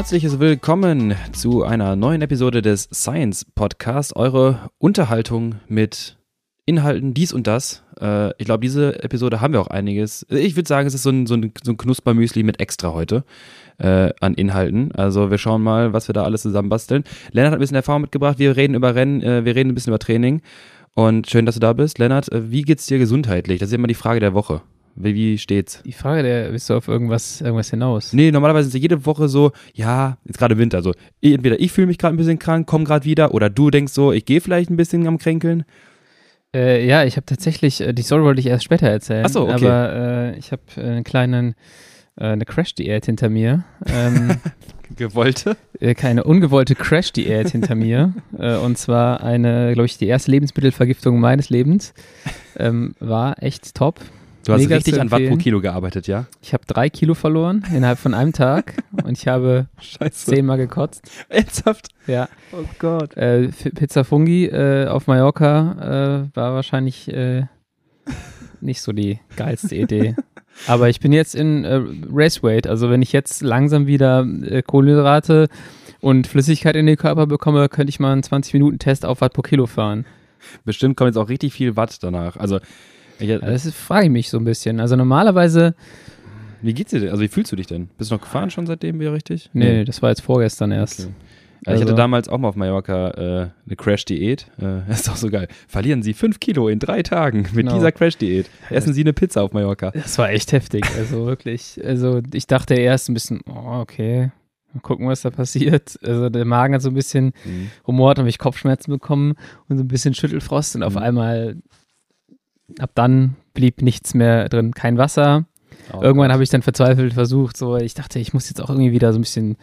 herzliches Willkommen zu einer neuen Episode des Science Podcast. Eure Unterhaltung mit Inhalten, dies und das. Äh, ich glaube, diese Episode haben wir auch einiges. Ich würde sagen, es ist so ein, so ein, so ein Knuspermüsli mit extra heute äh, an Inhalten. Also wir schauen mal, was wir da alles zusammenbasteln. Lennart hat ein bisschen Erfahrung mitgebracht. Wir reden über Rennen, äh, wir reden ein bisschen über Training. Und schön, dass du da bist. Lennart, äh, wie geht's dir gesundheitlich? Das ist immer die Frage der Woche. Wie, wie steht's? Die Frage, der bist du auf irgendwas, irgendwas hinaus? Nee, normalerweise ist jede Woche so, ja, jetzt gerade Winter, so, entweder ich fühle mich gerade ein bisschen krank, komm gerade wieder, oder du denkst so, ich gehe vielleicht ein bisschen am Kränkeln. Äh, ja, ich habe tatsächlich, äh, die Story wollte ich erst später erzählen. Ach so, okay. Aber äh, ich habe einen kleinen, äh, eine Crash-Diät hinter mir. Ähm, Gewollte? äh, keine ungewollte Crash-Diät hinter mir. Äh, und zwar eine, glaube ich, die erste Lebensmittelvergiftung meines Lebens. Ähm, war echt top. Du hast Mega richtig an Watt pro. Kilo gearbeitet, ja? Ich habe drei Kilo verloren innerhalb von einem Tag und ich habe Scheiße. zehnmal gekotzt. Ernsthaft? Ja. Oh Gott. Äh, Pizza Fungi äh, auf Mallorca äh, war wahrscheinlich äh, nicht so die geilste Idee. Aber ich bin jetzt in äh, Race Weight, also wenn ich jetzt langsam wieder äh, Kohlenhydrate und Flüssigkeit in den Körper bekomme, könnte ich mal einen 20-Minuten-Test auf Watt pro Kilo fahren. Bestimmt kommt jetzt auch richtig viel Watt danach. Also, ich, Das frage ich mich so ein bisschen. Also normalerweise, wie geht's dir denn? Also, wie fühlst du dich denn? Bist du noch gefahren schon seitdem wieder richtig? nee, das war jetzt vorgestern erst. Okay. Also ich hatte Also- damals auch mal auf Mallorca äh, eine Crash-Diät. Äh, das ist doch so geil. Verlieren Sie fünf Kilo in drei Tagen mit Genau. dieser Crash-Diät. Essen Sie eine Pizza auf Mallorca. Das war echt heftig, also wirklich. Also ich dachte erst ein bisschen, oh, okay, mal gucken, was da passiert. Also der Magen hat so ein bisschen Mhm. rumort, habe ich Kopfschmerzen bekommen und so ein bisschen Schüttelfrost und auf Mhm. einmal, ab dann blieb nichts mehr drin, kein Wasser. Oh Irgendwann habe ich dann verzweifelt versucht, so, ich dachte, ich muss jetzt auch irgendwie wieder so ein bisschen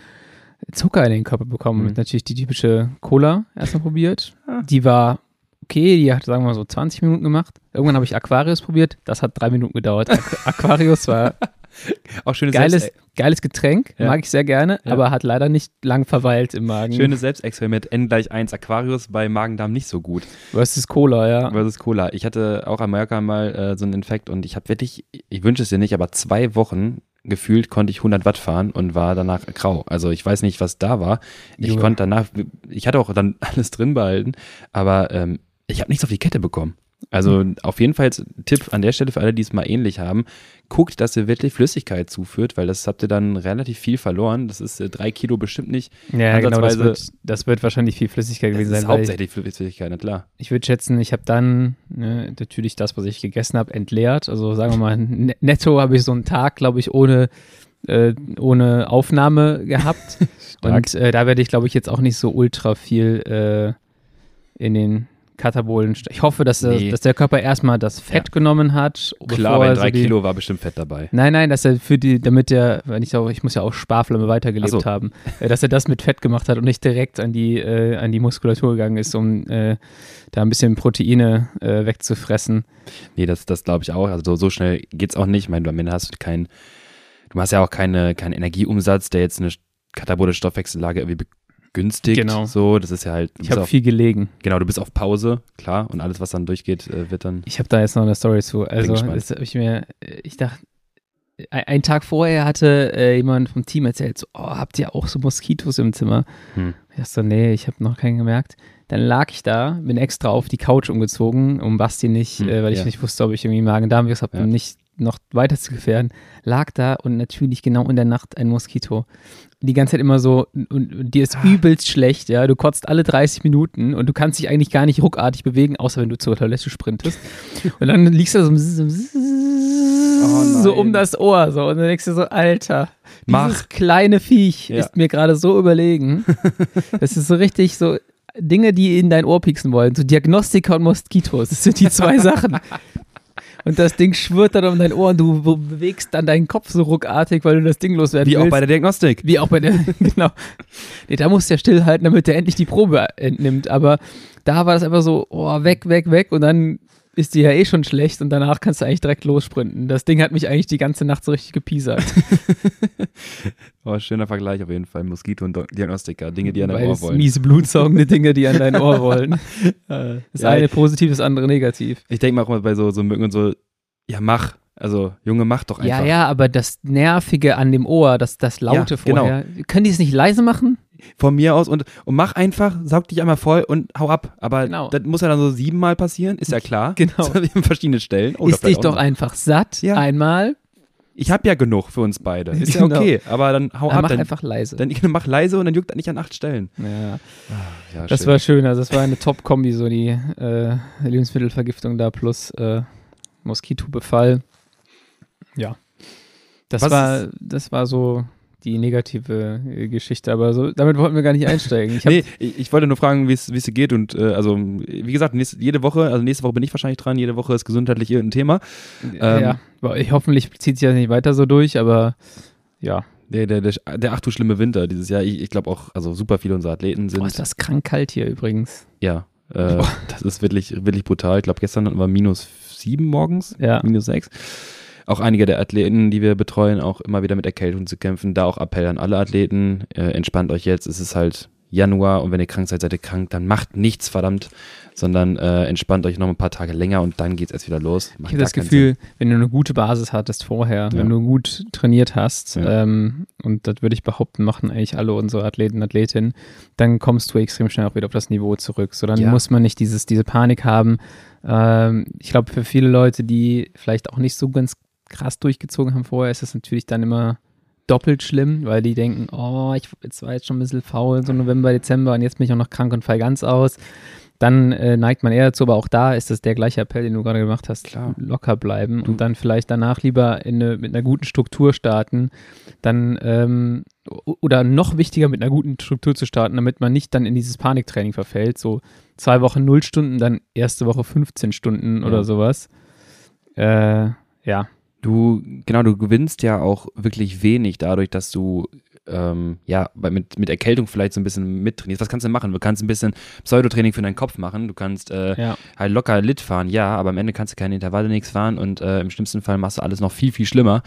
Zucker in den Körper bekommen. Mhm. Und natürlich die typische Cola erstmal probiert. Ah. Die war okay, die hat, sagen wir mal so 20 Minuten gemacht. Irgendwann habe ich Aquarius probiert, das hat drei Minuten gedauert. Aqu Aquarius war auch schönes, geiles, Selbst geiles Getränk, Ja. mag ich sehr gerne, Ja. aber hat leider nicht lang verweilt im Magen. schönes Selbstexperiment. N gleich 1 Aquarius bei Magen-Darm nicht so gut. Versus Cola, ja. Versus Cola. Ich hatte auch an Mallorca mal äh, so einen Infekt und ich habe wirklich, ich wünsche es dir nicht, aber zwei Wochen gefühlt konnte ich 100 Watt fahren und war danach grau. Also ich weiß nicht, was da war. Ich Junge. konnte danach, ich hatte auch dann alles drin behalten, aber ähm, ich habe nichts auf die Kette bekommen. Also auf jeden Fall Tipp an der Stelle für alle, die es mal ähnlich haben. Guckt, dass ihr wirklich Flüssigkeit zuführt, weil das habt ihr dann relativ viel verloren. Das ist äh, drei Kilo bestimmt nicht. Ja, genau, das wird, das wird wahrscheinlich viel Flüssigkeit gewesen sein. hauptsächlich Flüssigkeit, na klar. Ich würde schätzen, ich habe dann ne, natürlich das, was ich gegessen habe, entleert. Also sagen wir mal, ne- netto habe ich so einen Tag, glaube ich, ohne, äh, ohne Aufnahme gehabt. Und äh, da werde ich, glaube ich, jetzt auch nicht so ultra viel äh, in den Katabolen. Ich hoffe, dass, Nee. der, dass der Körper erstmal das Fett genommen hat. Klar, bei drei die, Kilo war bestimmt Fett dabei. Nein, nein, dass er für die, damit er, wenn ich auch, ich muss ja auch Sparflamme weitergelebt so. haben, äh, dass er das mit Fett gemacht hat und nicht direkt an die, äh, an die Muskulatur gegangen ist, um äh, da ein bisschen Proteine äh, wegzufressen. Nee, das, das glaube ich auch. Also so, so schnell geht's auch nicht. Ich meine, du am Ende hast du keinen, du hast ja auch keine, keinen Energieumsatz, der jetzt eine katabolische Stoffwechsellage irgendwie begünstigt. Genau. So, das ist ja halt, Ich habe viel gelegen. genau, du bist auf Pause, klar, und alles, was dann durchgeht, äh, wird dann. Ich habe da jetzt noch eine Story zu. Also, das ich mir, ich dachte, ein- einen Tag vorher hatte äh, jemand vom Team erzählt, so, oh, habt ihr auch so Moskitos im Zimmer? Hm. Ich dachte so, nee, ich habe noch keinen gemerkt. Dann lag ich da, bin extra auf die Couch umgezogen, um Basti nicht, Hm, äh, weil ich ja. nicht wusste, ob ich irgendwie Magen-Darm-Virus habe, Ja. um nicht noch weiter zu gefährden. Lag da und natürlich genau in der Nacht ein Moskito. Die ganze Zeit immer so, und, und dir Ah. ist übelst schlecht, ja. Du kotzt alle 30 Minuten und du kannst dich eigentlich gar nicht ruckartig bewegen, außer wenn du zur Toilette sprintest. und dann liegst du so, so, Oh so um das Ohr, so. Und dann denkst du so, Alter, Mach. dieses kleine Viech Ja. ist mir gerade so überlegen. das ist so richtig so Dinge, die in dein Ohr pieksen wollen. So Diagnostika und Moskitos. Das sind die zwei Sachen. Und das Ding schwirrt dann um dein Ohr und du be- bewegst dann deinen Kopf so ruckartig, weil du das Ding loswerden Wie auch willst. bei der Diagnostik. Wie auch bei der, genau. Nee, da musst du ja stillhalten, damit der endlich die Probe entnimmt. Aber da war das einfach so, oh, weg, weg, weg. Und dann ist die ja eh schon schlecht und danach kannst du eigentlich direkt lossprinten. Das Ding hat mich eigentlich die ganze Nacht so richtig gepiesert. Oh, schöner Vergleich auf jeden Fall. Moskito und Do- Diagnostika, Dinge, die an dein Ohr Beides wollen. miese, blutsaugende Dinge, die an dein Ohr wollen. Das Ja, eine positiv, das andere negativ. Ich denke mal auch immer bei so, so Mücken und so, ja, mach. Also, Junge, mach doch einfach. Ja, ja, aber das Nervige an dem Ohr, das, das Laute Ja, genau. vorher, können die es nicht leise machen? Von mir aus und, und mach einfach, saug dich einmal voll und hau ab. Aber Genau. das muss ja dann so siebenmal passieren, ist ja klar. Genau. An verschiedenen Stellen. Oder Ist dich doch noch. einfach satt, Ja. einmal, Ich hab ja genug für uns beide. Ist ja Genau. okay. Aber dann hau dann ab. mach Dann, einfach leise. dann mach leise und dann juckt das nicht an acht Stellen. ja. Ja, Das war schön, also das war eine Top-Kombi, so die äh, Lebensmittelvergiftung da plus äh, Moskitobefall. Ja. Das Was war, das war so die negative äh, Geschichte, aber so, damit wollten wir gar nicht einsteigen. Ich Nee, ich, wollte nur fragen, wie es dir geht und äh, also wie gesagt, nächste, jede Woche, also nächste Woche bin ich wahrscheinlich dran, jede Woche ist gesundheitlich irgendein Thema. ähm, ja, ich, hoffentlich zieht sich das nicht weiter so durch, aber ja. Der, der, der, der ach du schlimme Winter dieses Jahr, ich, ich glaube auch, also super viele unserer Athleten sind, Boah, ist das krank kalt hier übrigens. ja, äh, das ist wirklich, wirklich brutal. Ich glaube, gestern hatten wir minus sieben morgens, Ja. minus sechs. Auch einige der Athleten, die wir betreuen, auch immer wieder mit Erkältung zu kämpfen. Da auch Appell an alle Athleten, äh, entspannt euch jetzt, es ist halt Januar und wenn ihr krank seid, seid ihr krank, dann macht nichts, verdammt, sondern äh, entspannt euch noch ein paar Tage länger und dann geht's erst wieder los. Macht Ich habe das Gefühl, wenn du eine gute Basis hattest vorher, Ja. wenn du gut trainiert hast, Ja. ähm, und das würde ich behaupten, machen eigentlich alle unsere Athleten, Athletinnen, dann kommst du extrem schnell auch wieder auf das Niveau zurück. So, dann Ja. muss man nicht dieses, diese Panik haben. Ähm, ich glaube, für viele Leute, die vielleicht auch nicht so ganz krass durchgezogen haben vorher, ist das natürlich dann immer doppelt schlimm, weil die denken, oh, ich jetzt war jetzt schon ein bisschen faul, so November, Dezember und jetzt bin ich auch noch krank und fall ganz aus. Dann äh, neigt man eher dazu, aber auch da ist das der gleiche Appell, den du gerade gemacht hast. Klar. Locker bleiben und dann vielleicht danach lieber in eine, mit einer guten Struktur starten. Dann ähm, oder noch wichtiger mit einer guten Struktur zu starten, damit man nicht dann in dieses Paniktraining verfällt. So zwei Wochen null Stunden, dann erste Woche 15 Stunden Ja. oder sowas. Äh, ja. Du, genau, du gewinnst ja auch wirklich wenig dadurch, dass du ähm, ja mit, mit Erkältung vielleicht so ein bisschen mittrainierst. Was kannst du machen? Du kannst ein bisschen Pseudotraining für deinen Kopf machen. Du kannst äh, Ja. halt locker Lit fahren, ja, aber am Ende kannst du keine Intervalle nichts fahren und äh, im schlimmsten Fall machst du alles noch viel, viel schlimmer.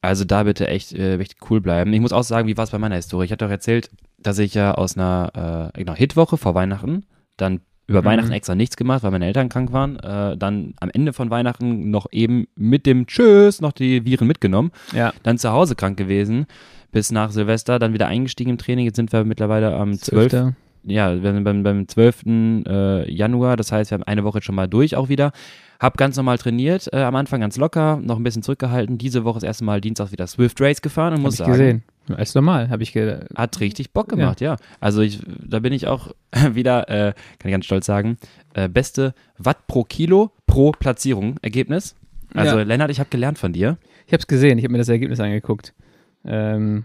Also da bitte echt, äh, echt cool bleiben. Ich muss auch sagen, wie war es bei meiner Historie? Ich hatte doch erzählt, dass ich ja aus einer äh, genau, Hitwoche vor Weihnachten dann über Mhm. Weihnachten extra nichts gemacht, weil meine Eltern krank waren. Äh, dann am Ende von Weihnachten noch eben mit dem Tschüss noch die Viren mitgenommen. Ja. Dann zu Hause krank gewesen. Bis nach Silvester, dann wieder eingestiegen im Training. Jetzt sind wir mittlerweile am 12 Zwölfter. Ja, wir sind beim, beim 12. Äh, Januar, das heißt, wir haben eine Woche schon mal durch auch wieder. Hab ganz normal trainiert, äh, am Anfang ganz locker, noch ein bisschen zurückgehalten. Diese Woche das erste Mal Dienstag wieder Swift Race gefahren und Hab muss ich sagen, gesehen. Als normal, habe ich ge hat richtig Bock gemacht, ja. Also ich, da bin ich auch wieder, äh, kann ich ganz stolz sagen, äh, beste Watt pro Kilo pro Platzierung Ergebnis. Also Ja. Lennart, ich habe gelernt von dir. Ich habe es gesehen, ich habe mir das Ergebnis angeguckt. Ähm,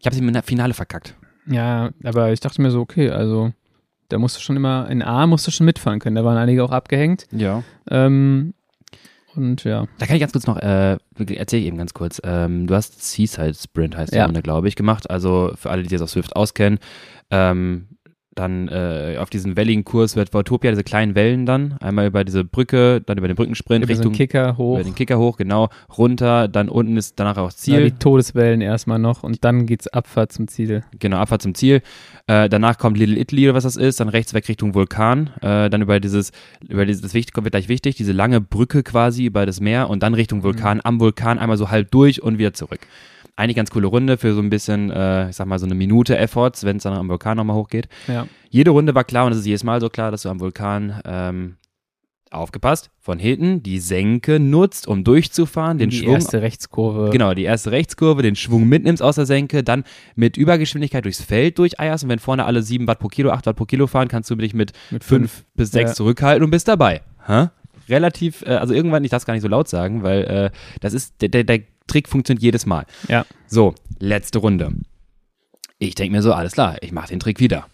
Ich habe sie im Finale verkackt. Ja, aber ich dachte mir so, okay, also da musst du schon immer, in A musst du schon mitfahren können. Da waren einige auch abgehängt. Ja. Ähm, und ja, Da kann ich ganz kurz noch, äh, erzähle ich eben ganz kurz. Ähm, du hast Seaside Sprint, heißt die Ja. Runde, glaube ich, gemacht. Also für alle, die sich auf Swift auskennen. Ähm, dann äh, auf diesen welligen Kurs wird Vautopia diese kleinen Wellen dann. Einmal über diese Brücke, dann über den Brückensprint über so Richtung einen Kicker hoch, über den Kicker hoch, genau, runter, dann unten ist danach auch ja, Ziel. die Todeswellen erstmal noch und dann geht's Abfahrt zum Ziel. Genau, Abfahrt zum Ziel. Äh, danach kommt Little Italy oder was das ist, dann rechts weg Richtung Vulkan. Äh, dann über dieses, über dieses, das wichtig, wird gleich wichtig, diese lange Brücke quasi über das Meer und dann Richtung Vulkan, am Vulkan einmal so halb durch und wieder zurück. Eigentlich ganz coole Runde für so ein bisschen, äh, ich sag mal, so eine Minute Efforts, wenn es dann am Vulkan nochmal hochgeht. Ja. Jede Runde war klar und es ist jedes Mal so klar, dass du am Vulkan ähm, aufgepasst, von hinten die Senke nutzt, um durchzufahren, den die Schwung erste Rechtskurve. Genau, die erste Rechtskurve, den Schwung mitnimmst aus der Senke, dann mit Übergeschwindigkeit durchs Feld durcheierst und wenn vorne alle 7 Watt pro Kilo, 8 Watt pro Kilo fahren, kannst du dich mit Mit 5 bis 6 Ja. zurückhalten und bist dabei. Hä? Relativ, äh, also irgendwann, ich darf es gar nicht so laut sagen, weil äh, das ist, der, der, der Trick funktioniert jedes Mal. Ja. So, letzte Runde. Ich denke mir so, alles klar, ich mache den Trick wieder.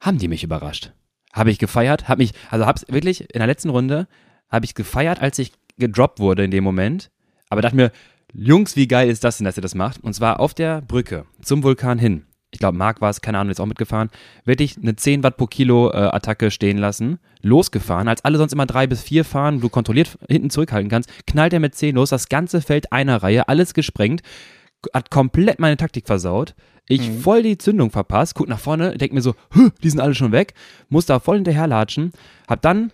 Haben die mich überrascht? Habe ich gefeiert? Hab mich, also hab's wirklich in der letzten Runde habe ich gefeiert, als ich gedroppt wurde in dem Moment. Aber dachte mir, Jungs, wie geil ist das denn, dass ihr das macht? Und zwar auf der Brücke zum Vulkan hin. Ich glaube, Marc war es, keine Ahnung, ist auch mitgefahren. Wirklich eine 10 Watt pro Kilo äh, Attacke stehen lassen, losgefahren, als alle sonst immer drei bis vier fahren, du kontrolliert hinten zurückhalten kannst, knallt er mit 10 los, das ganze Feld einer Reihe, alles gesprengt, hat komplett meine Taktik versaut. Ich voll die Zündung verpasst, guck nach vorne, denk mir so, "Hö, die sind alle schon weg, muss da voll hinterherlatschen, hab dann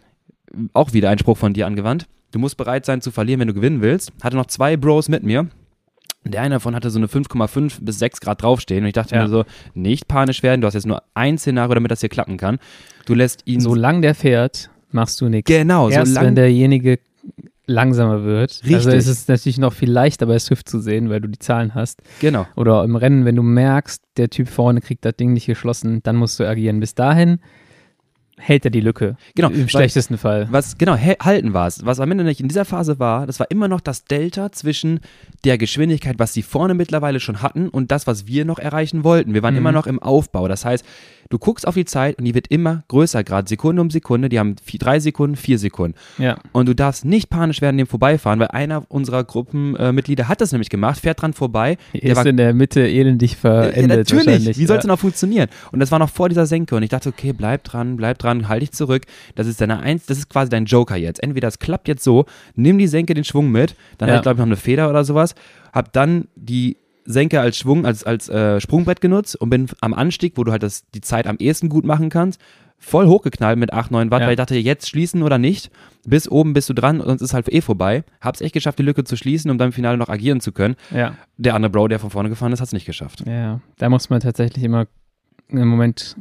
auch wieder einen Spruch von dir angewandt, du musst bereit sein zu verlieren, wenn du gewinnen willst. Hatte noch zwei Bros mit mir. Der eine davon hatte so eine 5,5 bis 6 Grad draufstehen und ich dachte Ja. mir so, nicht panisch werden, du hast jetzt nur ein Szenario, damit das hier klappen kann. Du lässt ihn Solange der fährt, machst du nichts. Genau, Erst wenn derjenige langsamer wird. Also Richtig. ist es natürlich noch viel leichter bei Swift zu sehen, weil du die Zahlen hast. Genau. Oder im Rennen, wenn du merkst, der Typ vorne kriegt das Ding nicht geschlossen, dann musst du agieren. Bis dahin hält er die Lücke. Genau, Im schlechtesten Fall. Was, genau, halten war es. Was am Ende nicht in dieser Phase war, das war immer noch das Delta zwischen der Geschwindigkeit, was sie vorne mittlerweile schon hatten und das, was wir noch erreichen wollten. Wir waren Mhm. immer noch im Aufbau. Das heißt, du guckst auf die Zeit und die wird immer größer, gerade Sekunde um Sekunde. Die haben vier, drei Sekunden, vier Sekunden. Ja. Und du darfst nicht panisch werden, dem vorbeifahren, weil einer unserer Gruppenmitglieder hat das nämlich gemacht, fährt dran vorbei. Er ist in der Mitte elendig verendet Ja, natürlich. Wie soll es denn auch funktionieren? Und das war noch vor dieser Senke und ich dachte, okay, bleib dran, bleib dran, halt dich zurück. Das ist deine Eins, das ist quasi dein Joker jetzt. Entweder es klappt jetzt so, nimm die Senke den Schwung mit, dann Ja. ich glaube ich noch eine Feder oder sowas, hab dann die Senke als Schwung, als, als äh, Sprungbrett genutzt und bin am Anstieg, wo du halt das, die Zeit am ehesten gut machen kannst, voll hochgeknallt mit 8, 9 Watt, Ja. weil ich dachte, jetzt schließen oder nicht. Bis oben bist du dran, sonst ist halt eh vorbei. Hab's echt geschafft, die Lücke zu schließen, um dann im Finale noch agieren zu können. Ja. Der andere Bro, der von vorne gefahren ist, hat's nicht geschafft. ja, da muss man tatsächlich immer im Moment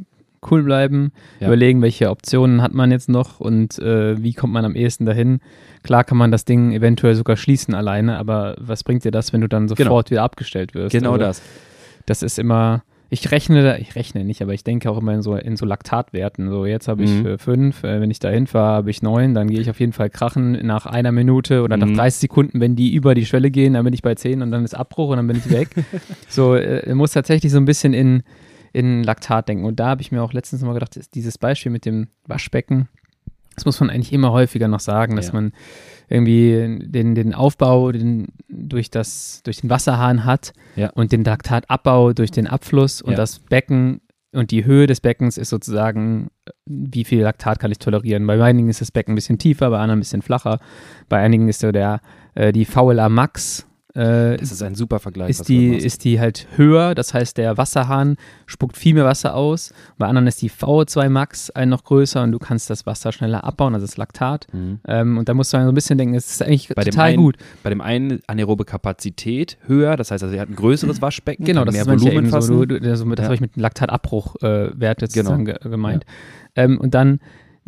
cool bleiben, Ja. überlegen, welche Optionen hat man jetzt noch und äh, wie kommt man am ehesten dahin. Klar kann man das Ding eventuell sogar schließen alleine, aber was bringt dir das, wenn du dann sofort wieder abgestellt wirst? Genau Also, das. Das ist immer, ich rechne, da- ich rechne nicht, aber ich denke auch immer in so, in so Laktatwerten. So, jetzt habe ich Mhm. äh, fünf, äh, wenn ich da hinfahre, habe ich neun, dann gehe ich auf jeden Fall krachen nach einer Minute oder nach Mhm. 30 Sekunden, wenn die über die Schwelle gehen, dann bin ich bei zehn und dann ist Abbruch und dann bin ich weg. so, äh, muss tatsächlich so ein bisschen in, in Laktat denken. Und da habe ich mir auch letztens mal gedacht, ist dieses Beispiel mit dem Waschbecken, das muss man eigentlich immer häufiger noch sagen, dass Ja. man irgendwie den, den Aufbau den, durch, das, durch den Wasserhahn hat Ja. und den Laktatabbau durch den Abfluss und Ja. das Becken und die Höhe des Beckens ist sozusagen, wie viel Laktat kann ich tolerieren. Bei einigen ist das Becken ein bisschen tiefer, bei anderen ein bisschen flacher. Bei einigen ist so der, äh, die VLA Max äh, Das ist ein super Vergleich. ist die, ist die halt höher, das heißt, der Wasserhahn spuckt viel mehr Wasser aus. Bei anderen ist die VO2 Max ein noch größer und du kannst das Wasser schneller abbauen, also das Laktat. Mhm. Ähm, und da musst du dann so ein bisschen denken, es ist eigentlich Bei dem total einen- gut. Bei dem einen anaerobe Kapazität höher, das heißt also, er hat ein größeres Waschbecken, Genau, das mehr ist Volumen eben so, fassen. du, du, das, das Ja. habe ich mit Laktatabruchwerte äh, Werte Genau. sozusagen ge gemeint. Ähm, und dann,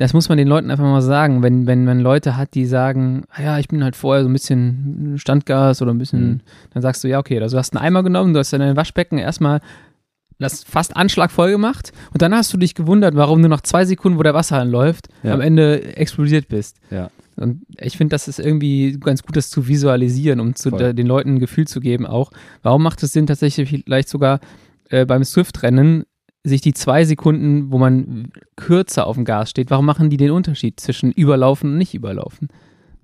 das muss man den Leuten einfach mal sagen, wenn, wenn man Leute hat, die sagen, ah ja, ich bin halt vorher so ein bisschen Standgas oder ein bisschen, Mhm. dann sagst du, ja, okay, also du hast einen Eimer genommen, du hast in dein Waschbecken erstmal das fast Anschlag voll gemacht und dann hast du dich gewundert, warum du nach zwei Sekunden, wo der Wasserhahn läuft, Ja. am Ende explodiert bist. Ja. Und ich finde, das ist irgendwie ganz gut, das zu visualisieren, um zu, der, den Leuten ein Gefühl zu geben auch. Warum macht es Sinn, tatsächlich vielleicht sogar äh, beim Swift-Rennen sich die zwei Sekunden, wo man kürzer auf dem Gas steht, warum machen die den Unterschied zwischen überlaufen und nicht überlaufen?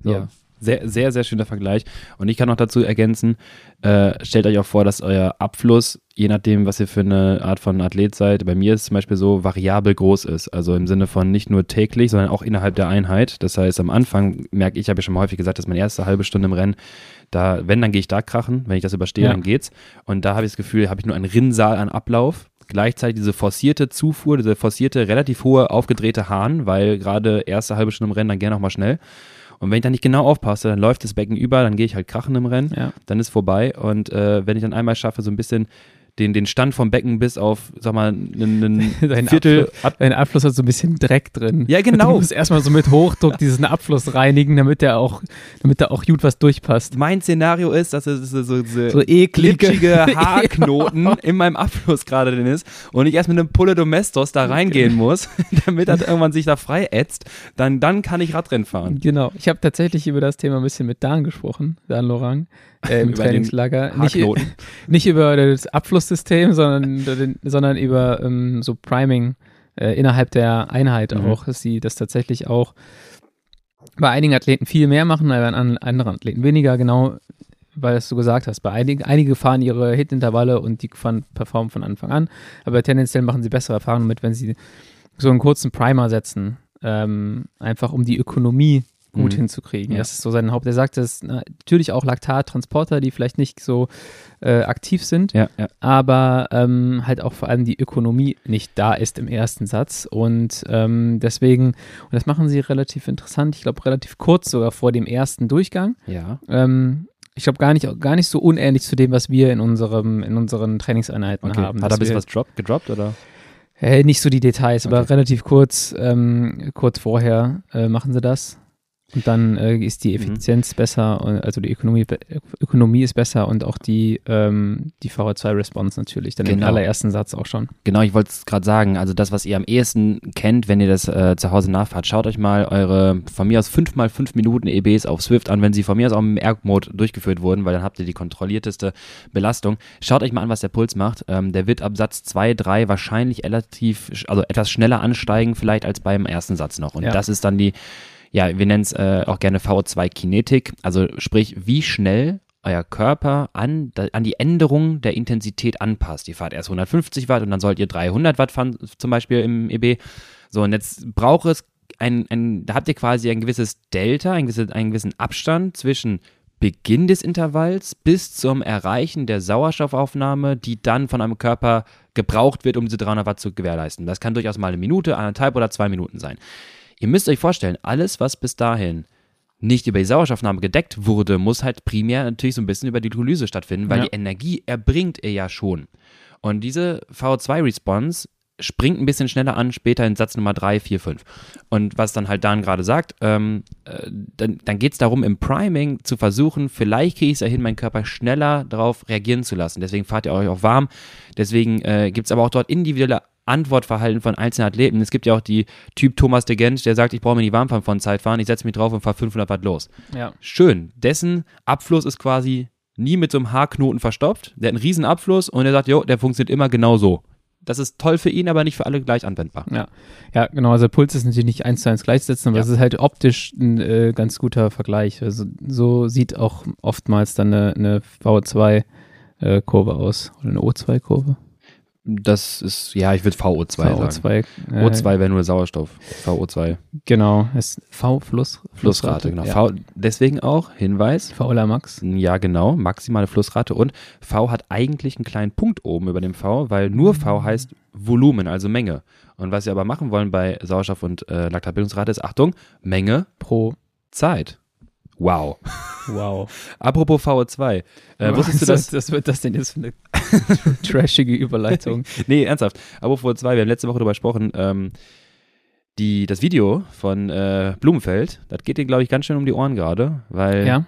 So. Ja. Sehr, sehr, sehr schöner Vergleich. Und ich kann noch dazu ergänzen, äh, stellt euch auch vor, dass euer Abfluss, je nachdem, was ihr für eine Art von Athlet seid, bei mir ist es zum Beispiel so, variabel groß ist. Also im Sinne von nicht nur täglich, sondern auch innerhalb der Einheit. Das heißt, am Anfang merke ich, habe ja schon mal häufig gesagt, das ist meine erste halbe Stunde im Rennen. Da, wenn, dann gehe ich da krachen. Wenn ich das überstehe, Ja. dann geht's. Und da habe ich das Gefühl, habe ich nur einen Rinnsal an Ablauf. Gleichzeitig diese forcierte Zufuhr, diese forcierte, relativ hohe, aufgedrehte Hahn, weil gerade erste halbe Stunde im Rennen dann gerne auch mal schnell. Und wenn ich dann nicht genau aufpasse, dann läuft das Becken über, dann gehe ich halt krachen im Rennen, Ja. dann ist vorbei. Und äh, wenn ich dann einmal schaffe, so ein bisschen den, den Stand vom Becken bis auf, sag mal, einen, einen Dein Viertel Abfluss, dein Abfluss hat so ein bisschen Dreck drin. Ja, genau. Du musst erstmal so mit Hochdruck diesen Abfluss reinigen, damit der auch, damit da auch gut was durchpasst. Mein Szenario ist, dass es so, so, so, So eklige glitschige Haarknoten in meinem Abfluss gerade drin ist und ich erst mit einem Pulle Domestos da reingehen muss, damit das irgendwann sich da frei ätzt, dann, dann kann ich Radrennen fahren. Genau. Ich habe tatsächlich über das Thema ein bisschen mit Dan gesprochen, Dan Lorang, äh, im Trainingslager. Nicht, nicht über das Abflusssystem, sondern, über den, sondern über ähm, so Priming äh, innerhalb der Einheit Mhm. auch, dass sie das tatsächlich auch bei einigen Athleten viel mehr machen, bei an- anderen Athleten weniger, genau, weil es du gesagt hast. Bei einigen, einige fahren ihre Hit-Intervalle und die fahren, performen von Anfang an, aber tendenziell machen sie bessere Erfahrungen mit, wenn sie so einen kurzen Primer setzen, ähm, einfach um die Ökonomie gut Mhm. hinzukriegen. Ja. Das ist so sein Haupt. Er sagt, dass na, natürlich auch Laktattransporter, die vielleicht nicht so äh, aktiv sind, Ja, ja. aber ähm, halt auch vor allem die Ökonomie nicht da ist im ersten Satz. Und ähm, deswegen, und das machen sie relativ interessant, ich glaube relativ kurz sogar vor dem ersten Durchgang. Ja. Ähm, ich glaube gar nicht, gar nicht so unähnlich zu dem, was wir in unserem, in unseren Trainingseinheiten Okay. haben. Hat er dass ein bisschen wir- was drop, gedroppt oder? Äh, nicht so die Details, aber Okay. relativ kurz, ähm, kurz vorher äh, machen sie das. Und dann äh, ist die Mhm. Effizienz besser, und- also die Ökonomie, Ökonomie ist besser und auch die, ähm, die VO2-Response natürlich, dann im Genau. allerersten Satz auch schon. Genau, ich wollte es gerade sagen. Also das, was ihr am ehesten kennt, wenn ihr das äh, zu Hause nachfahrt, schaut euch mal eure von mir aus 5 mal 5 Minuten EBs auf Swift an, wenn sie von mir aus auch im Erg-Mode durchgeführt wurden, weil dann habt ihr die kontrollierteste Belastung. Schaut euch mal an, was der Puls macht. Ähm, der wird ab Satz 2, 3 wahrscheinlich relativ, also etwas schneller ansteigen vielleicht als beim ersten Satz noch. Und Ja. das ist dann die, ja, wir nennen es äh, auch gerne VO2 Kinetik. Also sprich, wie schnell euer Körper an, an die Änderung der Intensität anpasst. Ihr fahrt erst 150 Watt und dann sollt ihr 300 Watt fahren, zum Beispiel im EB. So, und jetzt braucht es ein, ein da habt ihr quasi ein gewisses Delta, ein gewisses, einen gewissen Abstand zwischen Beginn des Intervalls bis zum Erreichen der Sauerstoffaufnahme, die dann von einem Körper gebraucht wird, um diese 300 Watt zu gewährleisten. Das kann durchaus mal eine Minute, anderthalb oder zwei Minuten sein. Ihr müsst euch vorstellen, alles, was bis dahin nicht über die Sauerstoffnahme gedeckt wurde, muss halt primär natürlich so ein bisschen über die Glykolyse stattfinden, weil Ja. die Energie erbringt ihr ja schon. Und diese VO2-Response springt ein bisschen schneller an, später in Satz Nummer 3, 4, 5. Und was dann halt Dan gerade sagt, ähm, äh, dann, dann geht es darum, im Priming zu versuchen, vielleicht kriege ich es ja hin, meinen Körper schneller darauf reagieren zu lassen. Deswegen fahrt ihr euch auch warm. Deswegen äh, gibt es aber auch dort individuelle Antwortverhalten von einzelnen Athleten. Es gibt ja auch die Typ Thomas de Gent, der sagt, ich brauche mir die Warmfahren von Zeit fahren, ich setze mich drauf und fahre 500 Watt los. Ja. Schön. Dessen Abfluss ist quasi nie mit so einem Haarknoten verstopft. Der hat einen riesen Abfluss und er sagt, jo, der funktioniert immer genau so. Das ist toll für ihn, aber nicht für alle gleich anwendbar. Ja, ja, genau. Also Puls ist natürlich nicht eins zu eins gleichsetzen, aber Ja. es ist halt optisch ein äh, ganz guter Vergleich. Also so sieht auch oftmals dann eine, eine VO2-Kurve aus oder eine O2-Kurve. Das ist, ja, ich würde VO2 sagen. VO2. Äh, O2 wäre nur Sauerstoff. VO2. Genau, ist V Fluss, Flussrate, genau. Ja. V, deswegen auch, Hinweis, Fauler Max. Ja, genau, maximale Flussrate und V hat eigentlich einen kleinen Punkt oben über dem V, weil nur V heißt Volumen, also Menge. Und was wir aber machen wollen bei Sauerstoff und äh, Laktatbildungsrate ist, Achtung, Menge, Pro. Zeit. Wow. Wow. Apropos VO2, äh, wusstest du das? Was wird das denn jetzt für eine trashige Überleitung? Nee, ernsthaft. Apropos VO2, wir haben letzte Woche darüber gesprochen, ähm, die, das Video von äh, Blumenfeld, das geht dir, glaube ich, ganz schön um die Ohren gerade, weil ja.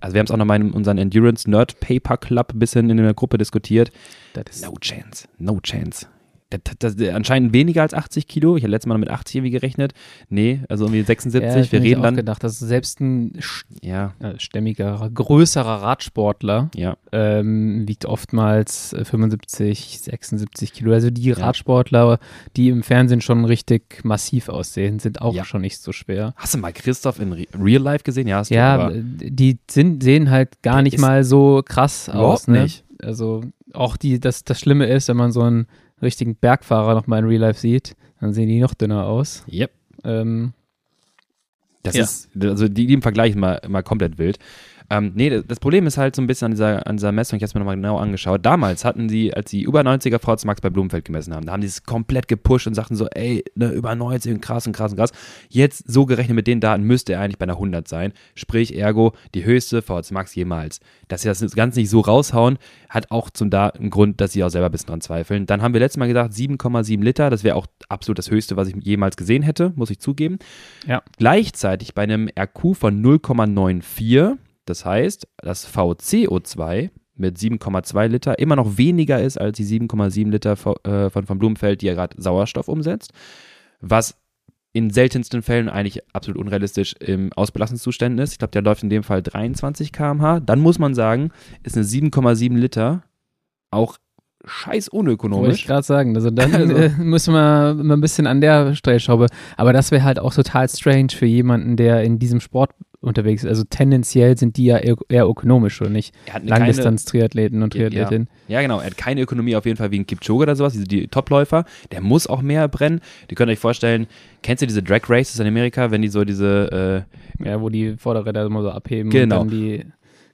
also wir haben es auch nochmal in unserem Endurance Nerd Paper Club ein bisschen in der Gruppe diskutiert. Das ist No chance, no chance. Das, das, das, anscheinend weniger als 80 Kilo. Ich hatte letztes Mal mit 80 irgendwie gerechnet. Nee, also irgendwie 76. ja, wir hab ich reden auch dann. gedacht, dass selbst ein Ja, äh, stämmiger, größerer Radsportler ja. ähm, wiegt oftmals äh, 75, 76 Kilo. Also die Radsportler, die im Fernsehen schon richtig massiv aussehen, sind auch schon nicht so schwer. Hast du mal Christoph in Re Real Life gesehen? Ja, hast du. Ja, aber äh, die sind, sehen halt gar nicht mal so krass aus. Ne? nicht. Also auch die, das, das Schlimme ist, wenn man so einen richtigen Bergfahrer noch mal in Real Life sieht, dann sehen die noch dünner aus. Yep. Ähm, Das Ja. ist, also die, die im Vergleich mal, mal komplett wild. Ähm, nee, das- Problem ist halt so ein bisschen an dieser, an dieser Messung, ich habe es mir nochmal genau angeschaut. Damals hatten sie, als sie über 90er VZ Max bei Blumenfeld gemessen haben, da haben die es komplett gepusht und sagten so, ey, ne, über 90 und krass und krass und krass. Jetzt, so gerechnet mit den Daten, müsste er eigentlich bei einer 100 sein. Sprich, ergo, die höchste VZ Max jemals. Dass sie das ganz nicht so raushauen, hat auch zum da einen Grund, dass sie auch selber ein bisschen dran zweifeln. Dann haben wir letztes Mal gesagt, 7,7 Liter, das wäre auch absolut das höchste, was ich jemals gesehen hätte, muss ich zugeben. Ja. Gleichzeitig bei einem RQ von 0,94, das heißt, das VCO2 mit 7,2 Liter immer noch weniger ist als die 7,7 Liter äh, von, von Blumenfeld, die ja gerade Sauerstoff umsetzt, was in seltensten Fällen eigentlich absolut unrealistisch im Ausbelastungszuständen ist. Ich glaube, der läuft in dem Fall 23 km/h. Dann muss man sagen, ist eine 7,7 Liter auch scheiß Wollte ich unökonomisch. gerade sagen. Also dann Also- äh, müssen wir mal ein bisschen an der Stellschraube. Aber das wäre halt auch total strange für jemanden, der in diesem Sport unterwegs. Also tendenziell sind die ja eher, ökonomisch oder nicht? Er Langdistanz-Triathleten und Triathletinnen. ja. ja, genau. Er hat keine Ökonomie auf jeden Fall wie ein Kipchoge oder sowas, diese die Topläufer. Der muss auch mehr brennen. Die könnt euch vorstellen, kennst du diese Drag Races in Amerika, wenn die so diese äh, Ja, wo die Vorderräder immer so abheben Genau. und dann die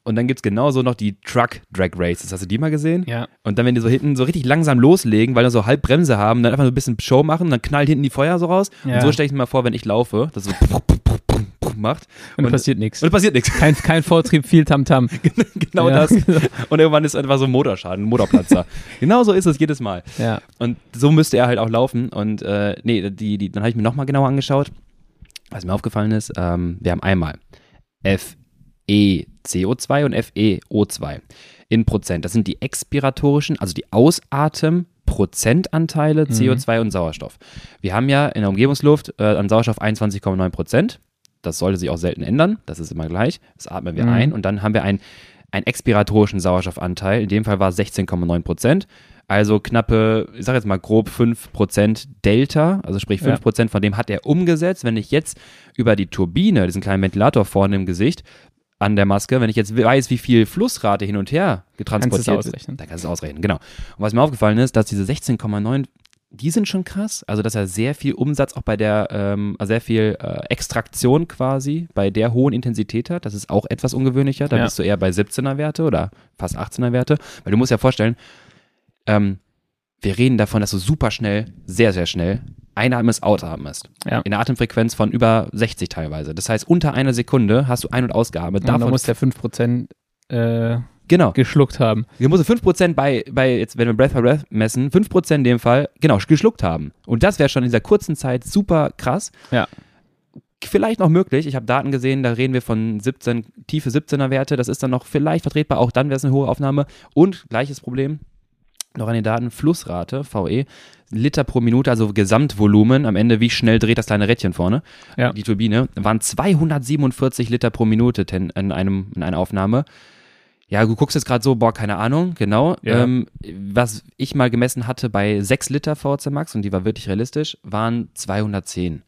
Und dann gibt es genauso noch die Truck Drag Races. Hast du die mal gesehen? Ja. Und dann, wenn die so hinten so richtig langsam loslegen, weil die so halb Bremse haben, dann einfach so ein bisschen Show machen, dann knallt hinten die Feuer so raus. Ja. Und so stelle ich mir mal vor, wenn ich laufe, dass so macht. Und, passiert nichts. Und passiert nichts. Kein, kein Vortrieb, viel Tamtam. genau Ja. das. Und irgendwann ist einfach so ein Motorschaden, ein Motorplatzer. genau so ist es jedes Mal. Ja. Und so müsste er halt auch laufen. Und äh, nee, die, die, dann habe ich mir nochmal genauer angeschaut. Was mir aufgefallen ist, ähm, wir haben einmal FeCO2 und FeO2 in Prozent. Das sind die expiratorischen, also die Ausatmen-Prozentanteile CO2 und Sauerstoff. Wir haben ja in der Umgebungsluft äh, an Sauerstoff 21,9 Prozent. Das sollte sich auch selten ändern. Das ist immer gleich. Das atmen wir Mhm. ein und dann haben wir einen, einen expiratorischen Sauerstoffanteil. In dem Fall war es 16,9 Prozent. Also knappe, ich sage jetzt mal grob 5% Delta, also sprich Ja. 5% von dem hat er umgesetzt. Wenn ich jetzt über die Turbine, diesen kleinen Ventilator vorne im Gesicht, an der Maske, wenn ich jetzt weiß, wie viel Flussrate hin und her getransportiert Kannst du es wird, ausrechnen. dann kannst du es ausrechnen, genau. Und was mir aufgefallen ist, dass diese 16,9, die sind schon krass, also dass er sehr viel Umsatz auch bei der, ähm, sehr viel äh, Extraktion quasi bei der hohen Intensität hat, das ist auch etwas ungewöhnlicher, da Ja. bist du eher bei 17er Werte oder fast 18er Werte, weil du musst ja vorstellen, ähm, wir reden davon, dass du super schnell, sehr, sehr schnell einatmest, ausatmest. Ja. In einer Atemfrequenz von über 60 teilweise. Das heißt, unter einer Sekunde hast du ein- und ausgeatmet. Und da Davon muss der 5% äh, genau. geschluckt haben. Wir müssen 5% bei, bei, jetzt, wenn wir Breath by Breath messen, 5% in dem Fall, genau, geschluckt haben. Und das wäre schon in dieser kurzen Zeit super krass. Ja. Vielleicht noch möglich. Ich habe Daten gesehen, da reden wir von 17, tiefe 17er Werte. Das ist dann noch vielleicht vertretbar. Auch dann wäre es eine hohe Aufnahme. Und gleiches Problem, noch an den Daten, Flussrate, VE, Liter pro Minute, also Gesamtvolumen, am Ende, wie schnell dreht das kleine Rädchen vorne, Ja. die Turbine, waren 247 Liter pro Minute in, einem, in einer Aufnahme. Ja, du guckst jetzt gerade so, boah, keine Ahnung, genau. Ja. Ähm, was ich mal gemessen hatte bei 6 Liter VC Max, und die war wirklich realistisch, waren 210.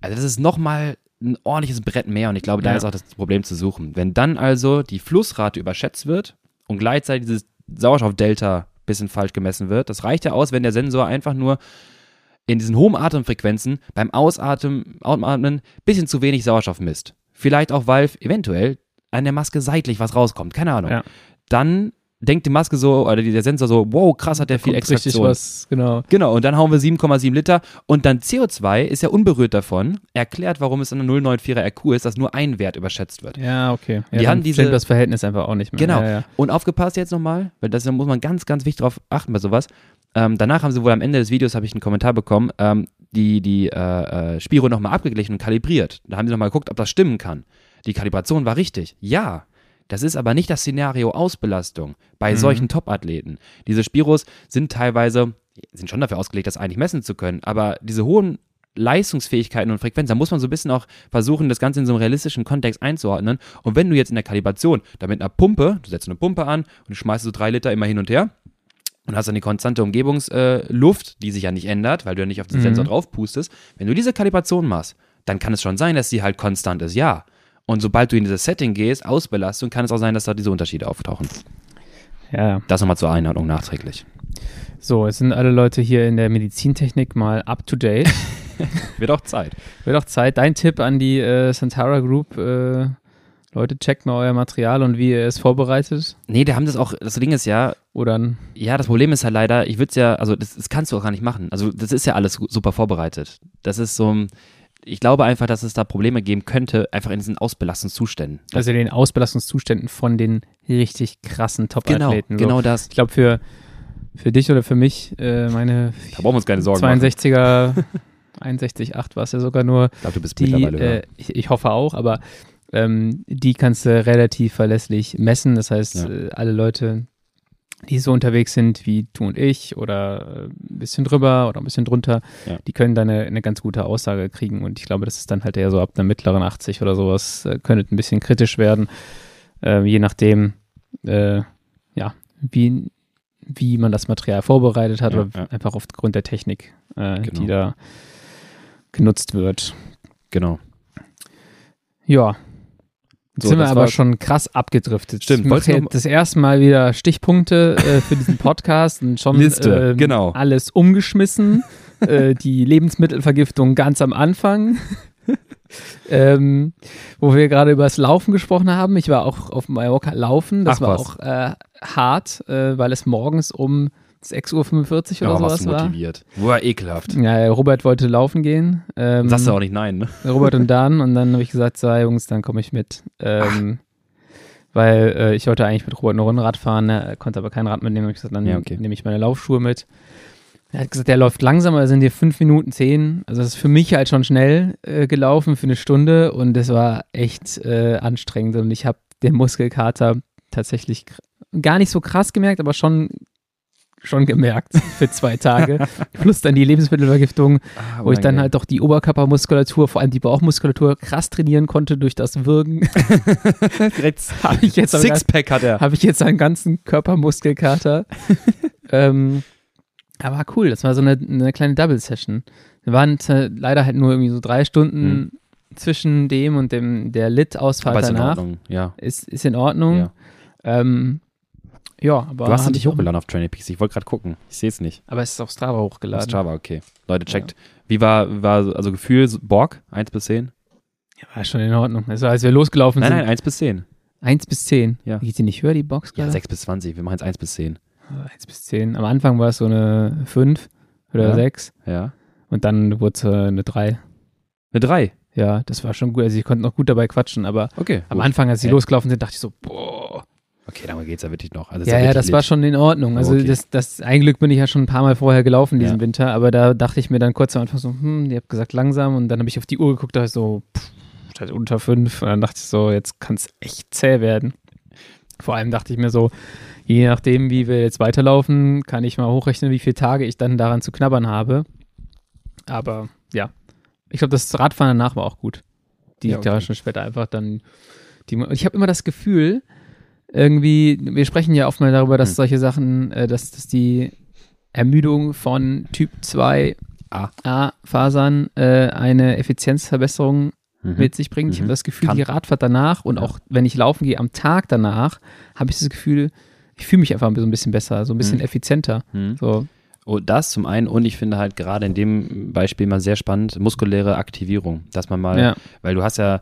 Also das ist nochmal ein ordentliches Brett mehr und ich glaube, da Ja. ist auch das Problem zu suchen. Wenn dann also die Flussrate überschätzt wird und gleichzeitig dieses Sauerstoffdelta bisschen falsch gemessen wird, das reicht ja aus, wenn der Sensor einfach nur in diesen hohen Atemfrequenzen beim Ausatmen, Ausatmen bisschen zu wenig Sauerstoff misst. Vielleicht auch, weil eventuell an der Maske seitlich was rauskommt, keine Ahnung. Ja. Dann denkt die Maske so, oder der Sensor so, wow, krass, hat der viel Kommt richtig Extraktion. was, genau. Genau, und dann hauen wir 7,7 Liter und dann CO2 ist ja unberührt davon, erklärt, warum es eine 094er RQ ist, dass nur ein Wert überschätzt wird. Ja, okay. Ja, Die dann haben diese- das Verhältnis einfach auch nicht mehr. Genau. Ja, ja. Und aufgepasst jetzt nochmal, weil das da muss man ganz, ganz wichtig drauf achten bei sowas. Ähm, danach haben sie wohl am Ende des Videos, habe ich einen Kommentar bekommen, ähm, die, die äh, äh, Spiro nochmal abgeglichen und kalibriert. Da haben sie nochmal geguckt, ob das stimmen kann. Die Kalibration war richtig. Ja. Das ist aber nicht das Szenario Ausbelastung bei Mhm. solchen Top-Athleten. Diese Spiros sind teilweise, sind schon dafür ausgelegt, das eigentlich messen zu können, aber diese hohen Leistungsfähigkeiten und Frequenzen, da muss man so ein bisschen auch versuchen, das Ganze in so einem realistischen Kontext einzuordnen. Und wenn du jetzt in der Kalibration da mit einer Pumpe, du setzt eine Pumpe an und schmeißt so drei Liter immer hin und her und hast dann die konstante Umgebungsluft, äh, die sich ja nicht ändert, weil du ja nicht auf den Mhm. Sensor drauf pustest. Wenn du diese Kalibration machst, dann kann es schon sein, dass die halt konstant ist, ja. Und sobald du in dieses Setting gehst, Ausbelastung, kann es auch sein, dass da diese Unterschiede auftauchen. ja. Das nochmal zur Einordnung nachträglich. So, es sind alle Leute hier in der Medizintechnik mal up to date. Wird auch Zeit. Wird auch Zeit. Dein Tipp an die äh, Santara Group. Äh, Leute, checkt mal euer Material und wie ihr es vorbereitet. Nee, da haben das auch, das Ding ist ja, Oder ein Ja, das Problem ist ja leider, ich würde es ja, also das, das kannst du auch gar nicht machen. Also das ist ja alles su- super vorbereitet. Das ist so, ein- ich glaube einfach, dass es da Probleme geben könnte, einfach in diesen Ausbelastungszuständen. also den Ausbelastungszuständen von den richtig krassen genau, Top-Athleten. So. genau das. Ich glaube, für, für dich oder für mich, äh, meine Da brauchen wir uns keine Sorgen machen. 62er, 61,8 war es ja sogar nur, Ich glaube, du bist die, mittlerweile äh, höher. ich, ich hoffe auch, aber ähm, die kannst du relativ verlässlich messen. Das heißt, Ja. äh, alle Leute, die so unterwegs sind wie du und ich oder äh, ein bisschen drüber oder ein bisschen drunter, Ja. die können da eine, eine ganz gute Aussage kriegen. Und ich glaube, das ist dann halt eher so ab einer mittleren 80 oder sowas, äh, könnte ein bisschen kritisch werden, äh, je nachdem, äh, ja, wie, wie man das Material vorbereitet hat Ja, oder ja. einfach aufgrund der Technik, äh, Genau. die da genutzt wird. Genau. Ja, Jetzt sind wir aber schon krass abgedriftet. Stimmt, Ich mache jetzt das erste Mal wieder Stichpunkte äh, für diesen Podcast und schon Liste, ähm, genau. alles umgeschmissen. äh, die Lebensmittelvergiftung ganz am Anfang. ähm, wo wir gerade über das Laufen gesprochen haben. Ich war auch auf Mallorca laufen. Das Ach, war was. auch äh, hart, äh, weil es morgens um 6.45 Uhr oder Ja, sowas war. motiviert. War ekelhaft. Ja, Robert wollte laufen gehen. Ähm, Sagst du auch nicht nein, ne? Robert und Dan. Und dann habe ich gesagt, so, Jungs, dann komme ich mit. Ähm, weil äh, ich wollte eigentlich mit Robert eine Runde Rad fahren, er konnte aber kein Rad mitnehmen. Hab ich gesagt, dann Ja, okay. nehme ich meine Laufschuhe mit. Er hat gesagt, der läuft langsamer, da sind hier fünf Minuten zehn. Also das ist für mich halt schon schnell äh, gelaufen für eine Stunde und es war echt äh, anstrengend. Und ich habe den Muskelkater tatsächlich gar nicht so krass gemerkt, aber schon schon gemerkt für zwei Tage. Plus dann die Lebensmittelvergiftung, Ah, wo ich dann halt doch die Oberkörpermuskulatur, vor allem die Bauchmuskulatur, krass trainieren konnte durch das Würgen. Habe ich jetzt am Sixpack hat er. habe ich jetzt einen ganzen Körpermuskelkater. ähm, aber war cool, das war so eine, eine kleine Double-Session. Wir waren äh, leider halt nur irgendwie so drei Stunden zwischen dem und dem der Lit-Ausfahrt Aber ist in danach. Ordnung, ja. Ist, ist in Ordnung. Ja. Ähm, ja, aber. Du hast ihn nicht hochgeladen auf Training Peaks. Ich wollte gerade gucken. Ich sehe es nicht. Aber es ist auf Strava Auf hochgeladen. Strava, okay. Leute, checkt. Wie war, wie war so- also Gefühl, Borg, 1 bis 10? Ja, war schon in Ordnung. Also als wir losgelaufen Nein, sind, nein, 1 bis 10. 1 bis 10. Ja. Geht die nicht höher, die Box Ja, gerade? 6 bis 20. Wir machen jetzt 1 bis 10. 1 bis 10. Am Anfang war es so eine 5 oder Ja. 6 Ja. und dann wurde es äh, eine 3. Eine 3. Ja, das war schon gut. Also ich konnte noch gut dabei quatschen, aber Okay. am gut. Anfang, als sie losgelaufen sind, dachte ich so, boah. Okay, dann geht's ja wirklich noch. Also, Ja, ja, das war lit. schon in Ordnung. Also Okay. das, das, ein Glück bin ich ja schon ein paar Mal vorher gelaufen diesen Ja. Winter, aber da dachte ich mir dann kurz am Anfang so, hm, ihr habt gesagt langsam und dann habe ich auf die Uhr geguckt, da dachte ich so, pff, statt unter fünf und dann dachte ich so, jetzt kann es echt zäh werden. Vor allem dachte ich mir so, je nachdem, wie wir jetzt weiterlaufen, kann ich mal hochrechnen, wie viele Tage ich dann daran zu knabbern habe. Aber ja, ich glaube, das Radfahren danach war auch gut. Die Ja, okay. da schon später einfach dann. Die, ich habe immer das Gefühl, irgendwie, wir sprechen ja oft mal darüber, dass Hm. solche Sachen, äh, dass, dass die Ermüdung von Typ 2 A. A-Fasern äh, eine Effizienzverbesserung Mhm. mit sich bringt. Ich Mhm. habe das Gefühl, Kann. die Radfahrt danach und Ja. auch wenn ich laufen gehe am Tag danach, habe ich das Gefühl, ich fühle mich einfach so ein bisschen besser, so ein bisschen Mhm. effizienter. Mhm. So, Oh, das zum einen und ich finde halt gerade in dem Beispiel mal sehr spannend, muskuläre Aktivierung, dass man mal, ja. weil du hast ja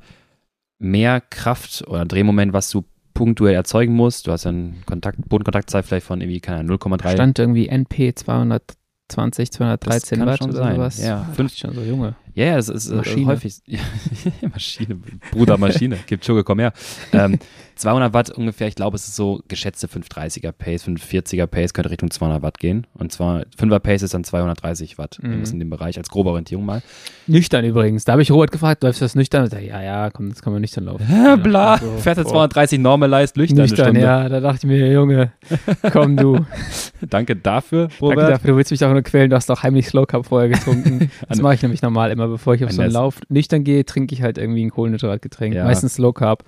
mehr Kraft oder Drehmoment, was du punktuell erzeugen musst. Du hast ja einen Kontakt, Bodenkontaktzeit vielleicht von irgendwie, keine Ahnung, 0,3. Stand irgendwie NP 220, 213 kann Watt schon oder sein, sowas. ja. Ich schon so, Junge. Ja, ja, es ist äh, Maschine. häufig. Maschine, Bruder Maschine. Gibt Sugar, komm her. Ähm, 200 Watt ungefähr, ich glaube, es ist so geschätzte 530er Pace, 540er Pace könnte Richtung 200 Watt gehen. Und zwar 5er Pace ist dann 230 Watt. Mhm. Irgendwas in dem Bereich als grobe Orientierung mal. Nüchtern übrigens. Da habe ich Robert gefragt, läufst du das nüchtern? Und er, Ja, ja, komm, das kann man nüchtern laufen. Bla. So, Fährt er boah. 230 Normalized, nüchtern, Nüchtern, ja. Da dachte ich mir, Junge, komm du. Danke dafür, Danke Robert. dafür, du willst mich auch nur quälen, du hast doch heimlich Slow Cup vorher getrunken. Das mache ich nämlich normal immer, bevor ich auf so einen. Lauf nüchtern gehe, trinke ich halt irgendwie ein Kohlenhydratgetränk. Ja. Meistens Slow Carb.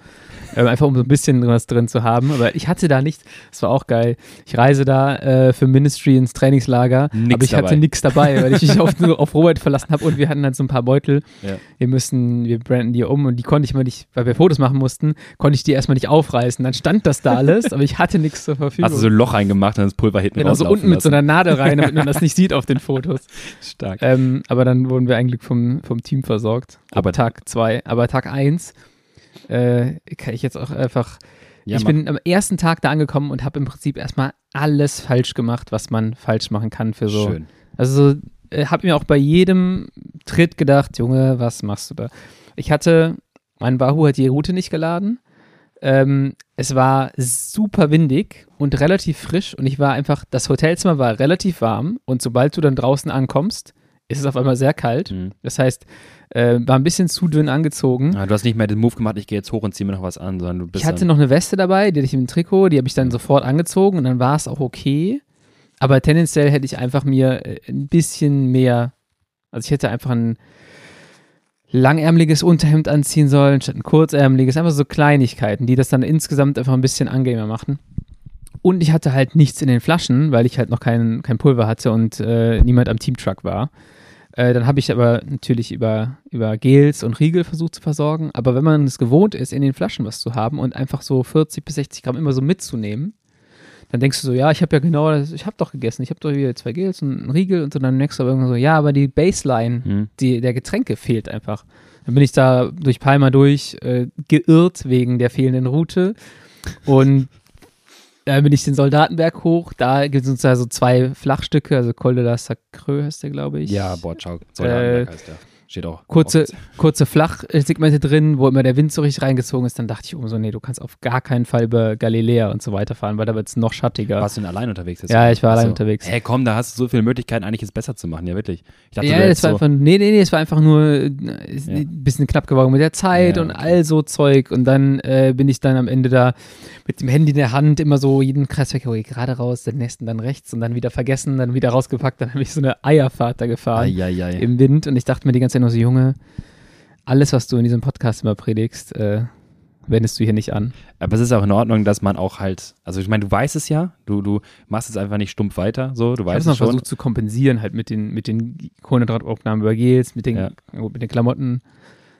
Ähm, einfach um so ein bisschen was drin zu haben. Aber ich hatte da nicht, das war auch geil. Ich reise da äh, für Ministry ins Trainingslager, Nix aber ich dabei. hatte nichts dabei, weil ich mich auf, nur auf Robert verlassen habe und wir hatten halt so ein paar Beutel. Ja. Wir müssen, wir branden die um und die konnte ich mal nicht, weil wir Fotos machen mussten, konnte ich die erstmal nicht aufreißen. Dann stand das da alles, aber ich hatte nichts zur Verfügung. Hast du so ein Loch reingemacht und das Pulver hinten Genau, so unten mit so lassen. einer Nadel rein, damit man das nicht sieht auf den Fotos. Stark. Ähm, aber dann wurden wir eigentlich vom, vom Team versorgt. Ab Aber- Tag 2. Aber Tag 1 äh, kann ich jetzt auch einfach. Ja, ich bin am ersten Tag da angekommen und habe im Prinzip erstmal alles falsch gemacht, was man falsch machen kann für so. Schön. Also so, äh, habe mir auch bei jedem Tritt gedacht, Junge, was machst du da? Ich hatte, mein Wahoo hat die Route nicht geladen. Ähm, es war super windig und relativ frisch und ich war einfach, das Hotelzimmer war relativ warm und sobald du dann draußen ankommst, ist es auf einmal sehr kalt. Mhm. Das heißt, äh, war ein bisschen zu dünn angezogen. Ah, du hast nicht mehr den Move gemacht, ich gehe jetzt hoch und ziehe mir noch was an, sondern du bist Ich hatte noch eine Weste dabei, die hatte ich im Trikot, die habe ich dann sofort angezogen und dann war es auch okay. Aber tendenziell hätte ich einfach mir äh, ein bisschen mehr, also ich hätte einfach ein langärmeliges Unterhemd anziehen sollen, statt ein kurzärmeliges, einfach so Kleinigkeiten, die das dann insgesamt einfach ein bisschen angenehmer machen. Und ich hatte halt nichts in den Flaschen, weil ich halt noch kein, kein Pulver hatte und äh, niemand am Teamtruck war. Äh, dann habe ich aber natürlich über, über Gels und Riegel versucht zu versorgen. Aber wenn man es gewohnt ist, in den Flaschen was zu haben und einfach so 40 bis 60 Gramm immer so mitzunehmen, dann denkst du so, ja, ich habe ja genau das, ich habe doch gegessen, ich habe doch wieder zwei Gels und einen Riegel und so, dann denkst du aber irgendwann so, ja, aber die Baseline Hm. die, der Getränke fehlt einfach. Dann bin ich da durch Palma durch äh, geirrt wegen der fehlenden Route und dann bin ich den Soldatenberg hoch. Da gibt es uns da so zwei Flachstücke, also Col de la Sacreux heißt der, glaube ich. Ja, Bordschau. Soldatenberg heißt der. Steht auch. Kurze, kurze Flachsegmente drin, wo immer der Wind so richtig reingezogen ist. Dann dachte ich, oh so, nee, du kannst auf gar keinen Fall über Galiläa und so weiter fahren, weil da wird es noch schattiger. Warst du denn allein unterwegs? jetzt? Ja, ich war Ach allein unterwegs. Hey, komm, da hast du so viele Möglichkeiten, eigentlich es besser zu machen. Ja, wirklich. Ich dachte, Ja, das war so, einfach, nee, nee, nee, es war einfach nur äh, ist Ja. ein bisschen knapp geworden mit der Zeit Ja, und okay. all so Zeug. Und dann äh, bin ich dann am Ende da mit dem Handy in der Hand immer so jeden Kreisverkehr, okay, gerade raus, den nächsten dann rechts und dann wieder vergessen, dann wieder rausgepackt. Dann habe ich so eine Eierfahrt da gefahren Eieiei. im Wind und ich dachte mir die ganze Zeit so, Junge, alles, was du in diesem Podcast immer predigst, äh, wendest du hier nicht an. Aber es ist auch in Ordnung, dass man auch halt, also ich meine, du weißt es ja, du, du machst es einfach nicht stumpf weiter, so, du Ich weißt es noch schon. versucht zu kompensieren, halt mit den, mit den Kohlenhydrataufnahmen über Gels, mit den, Ja. mit den Klamotten,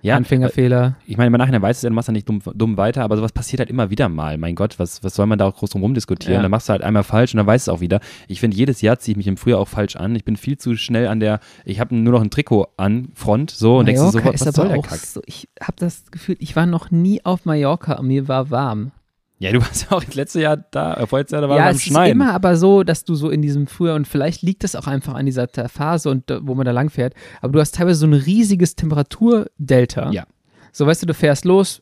Ja, Anfängerfehler. ich meine, im Nachhinein weißt du ja, du machst ja nicht dumm, dumm weiter, aber sowas passiert halt immer wieder mal. Mein Gott, was, was soll man da auch groß drum rumdiskutieren? Ja. Dann machst du halt einmal falsch und dann weißt du es auch wieder. Ich finde, jedes Jahr ziehe ich mich im Frühjahr auch falsch an. Ich bin viel zu schnell an der, ich habe nur noch ein Trikot an, Front, so, und denkst du so, Mallorca was, was soll der Kack? so, ich habe das Gefühl, ich war noch nie auf Mallorca und mir war warm. Ja, du warst ja auch das letzte Jahr da, äh, vorletztes Jahr, da war ja, beim es Schneien. ist immer aber so, dass du so in diesem Frühjahr und vielleicht liegt das auch einfach an dieser Phase und äh, wo man da lang fährt, aber du hast teilweise so ein riesiges Temperaturdelta. Ja. So, weißt du, du fährst los,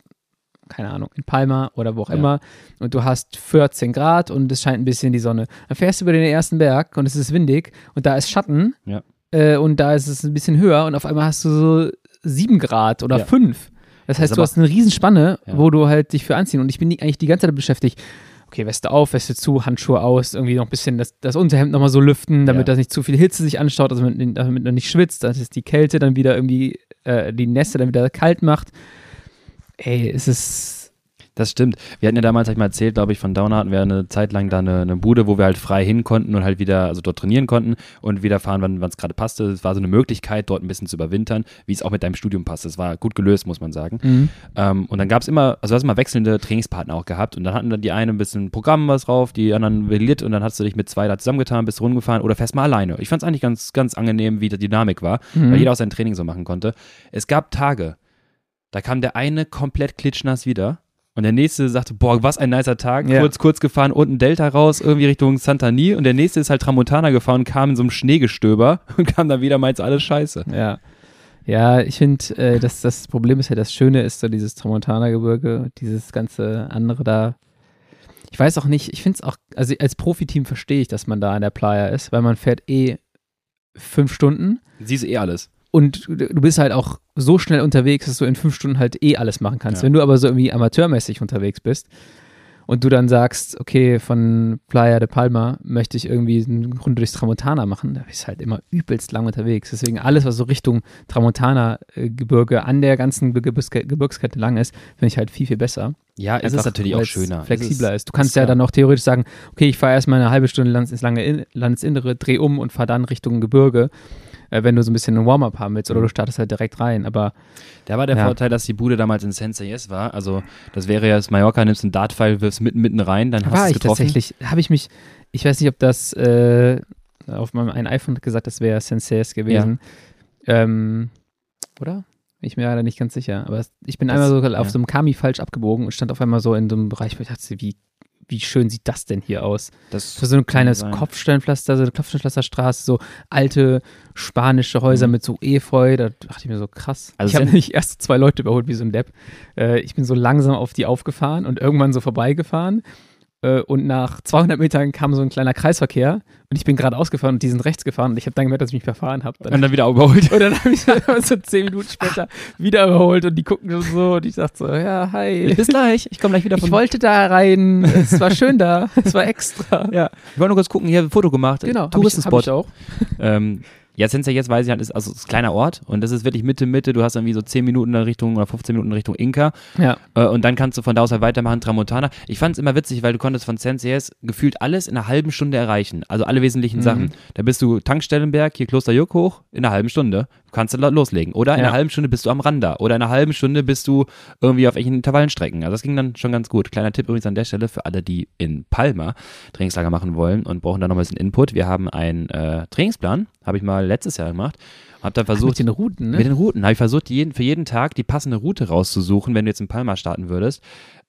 keine Ahnung, in Palma oder wo auch Ja. immer und du hast 14 Grad und es scheint ein bisschen die Sonne. Dann fährst du über den ersten Berg und es ist windig und da ist Schatten Ja. äh, und da ist es ein bisschen höher und auf einmal hast du so 7 Grad oder Ja. 5. Das heißt, ist du hast eine Riesenspanne, Ja. wo du halt dich für anziehen und ich bin eigentlich die ganze Zeit beschäftigt. Okay, Weste auf, Weste zu, Handschuhe aus, irgendwie noch ein bisschen das, das Unterhemd nochmal so lüften, damit Ja. das nicht zu viel Hitze sich anstaut, also damit, damit man nicht schwitzt, dass es die Kälte dann wieder irgendwie, äh, die Nässe dann wieder kalt macht. Ey, es ist. Das stimmt. Wir hatten ja damals, hab ich mal erzählt, glaube ich, von Downer hatten wir eine Zeit lang da eine, eine Bude, wo wir halt frei hin konnten und halt wieder, also dort trainieren konnten und wieder fahren, wann es gerade passte. Es war so eine Möglichkeit, dort ein bisschen zu überwintern, wie es auch mit deinem Studium passt. Das war gut gelöst, muss man sagen. Mhm. Ähm, und dann gab es immer, also du hast immer wechselnde Trainingspartner auch gehabt und dann hatten dann die einen ein bisschen Programm was drauf, die anderen Lit und dann hast du dich mit zwei da zusammengetan, bist rumgefahren oder fährst mal alleine. Ich fand es eigentlich ganz, ganz angenehm, wie die Dynamik war, Mhm. weil jeder auch sein Training so machen konnte. Es gab Tage, da kam der eine komplett klitschnass wieder und der nächste sagte, boah, was ein nicer Tag, Ja. kurz, kurz gefahren, unten Delta raus, irgendwie Richtung Santani und der nächste ist halt Tramontana gefahren und kam in so einem Schneegestöber und kam dann wieder, meint alles scheiße. Ja. Ja, ich finde, äh, dass das Problem ist ja, das Schöne ist so dieses Tramontana-Gebirge, dieses ganze andere da. Ich weiß auch nicht, ich finde es auch, also als Profiteam verstehe ich, dass man da an der Playa ist, weil man fährt eh fünf Stunden Siehst du eh alles. Und du bist halt auch so schnell unterwegs, dass du in fünf Stunden halt eh alles machen kannst. Ja. Wenn du aber so irgendwie amateurmäßig unterwegs bist und du dann sagst, okay, von Playa de Palma möchte ich irgendwie eine Runde durchs Tramontana machen, da bist du halt immer übelst lang unterwegs. Deswegen alles, was so Richtung Tramontana-Gebirge an der ganzen Ge- Gebirgske- Gebirgskette lang ist, finde ich halt viel, viel besser. Ja, es ist natürlich auch schöner. Flexibler Es ist. Du kannst ist ja klar. dann noch theoretisch sagen, okay, ich fahre erstmal eine halbe Stunde ins lange In Landesinnere, dreh um und fahre dann Richtung Gebirge, äh, wenn du so ein bisschen ein Warm-up haben willst Mhm. oder du startest halt direkt rein. Aber Da war der Ja. Vorteil, dass die Bude damals in Sensei war. Also, das wäre ja das Mallorca, nimmst einen Dartpfeil, wirfst mitten, mitten rein, dann hast du war es ich getroffen. tatsächlich, habe ich mich, ich weiß nicht, ob das äh, auf meinem ein iPhone gesagt, das wäre Senseis gewesen. Ähm, oder? Bin Ich mir leider nicht ganz sicher. Aber ich bin Das- einmal so auf ja. so einem Kami falsch abgebogen und stand auf einmal so in so einem Bereich, wo ich dachte, wie, wie schön sieht das denn hier aus? Das so ein kleines. Kopfsteinpflaster, so eine Kopfsteinpflasterstraße, so alte spanische Häuser Mhm. mit so Efeu. Da dachte ich mir so, krass. Also ich habe nämlich erst zwei Leute überholt wie so ein Depp. Äh, ich bin so langsam auf die aufgefahren und irgendwann so vorbeigefahren. Äh, und nach 200 Metern kam so ein kleiner Kreisverkehr und ich bin gerade ausgefahren und die sind rechts gefahren und ich habe dann gemerkt, dass ich mich verfahren habe. und dann wieder überholt. Und dann habe ich so, so zehn Minuten später wieder überholt und die gucken so und ich dachte so, ja, hi. Bis gleich, ich komme gleich wieder Ich wollte da rein, es war schön da, es war extra. Ja, ich wollte nur kurz gucken, hier ein Foto gemacht. Genau, hab ich, hab Touristenspot. ich auch. Ähm, Ja, Sensei jetzt weiß ich halt, ist also ist ein kleiner Ort und das ist wirklich Mitte, Mitte. Du hast irgendwie so 10 Minuten in Richtung oder 15 Minuten in Richtung Inka. Ja. Äh, und dann kannst du von da aus halt weitermachen, Tramontana. Ich fand es immer witzig, weil du konntest von Sensei's gefühlt alles in einer halben Stunde erreichen. Also alle wesentlichen Mhm. Sachen. Da bist du Tankstellenberg, hier Klosterjuck hoch, in einer halben Stunde. Kannst du lo- loslegen. Oder in Ja. einer halben Stunde bist du am Randa. Oder in einer halben Stunde bist du irgendwie auf welchen Intervallenstrecken. Also das ging dann schon ganz gut. Kleiner Tipp übrigens an der Stelle für alle, die in Palma Trainingslager machen wollen und brauchen da noch ein bisschen Input. Wir haben einen äh, Trainingsplan, habe ich mal letztes Jahr gemacht. Hab dann versucht, Mit den Routen, ne? mit den Routen habe ich versucht, jeden, für jeden Tag die passende Route rauszusuchen, wenn du jetzt in Palma starten würdest.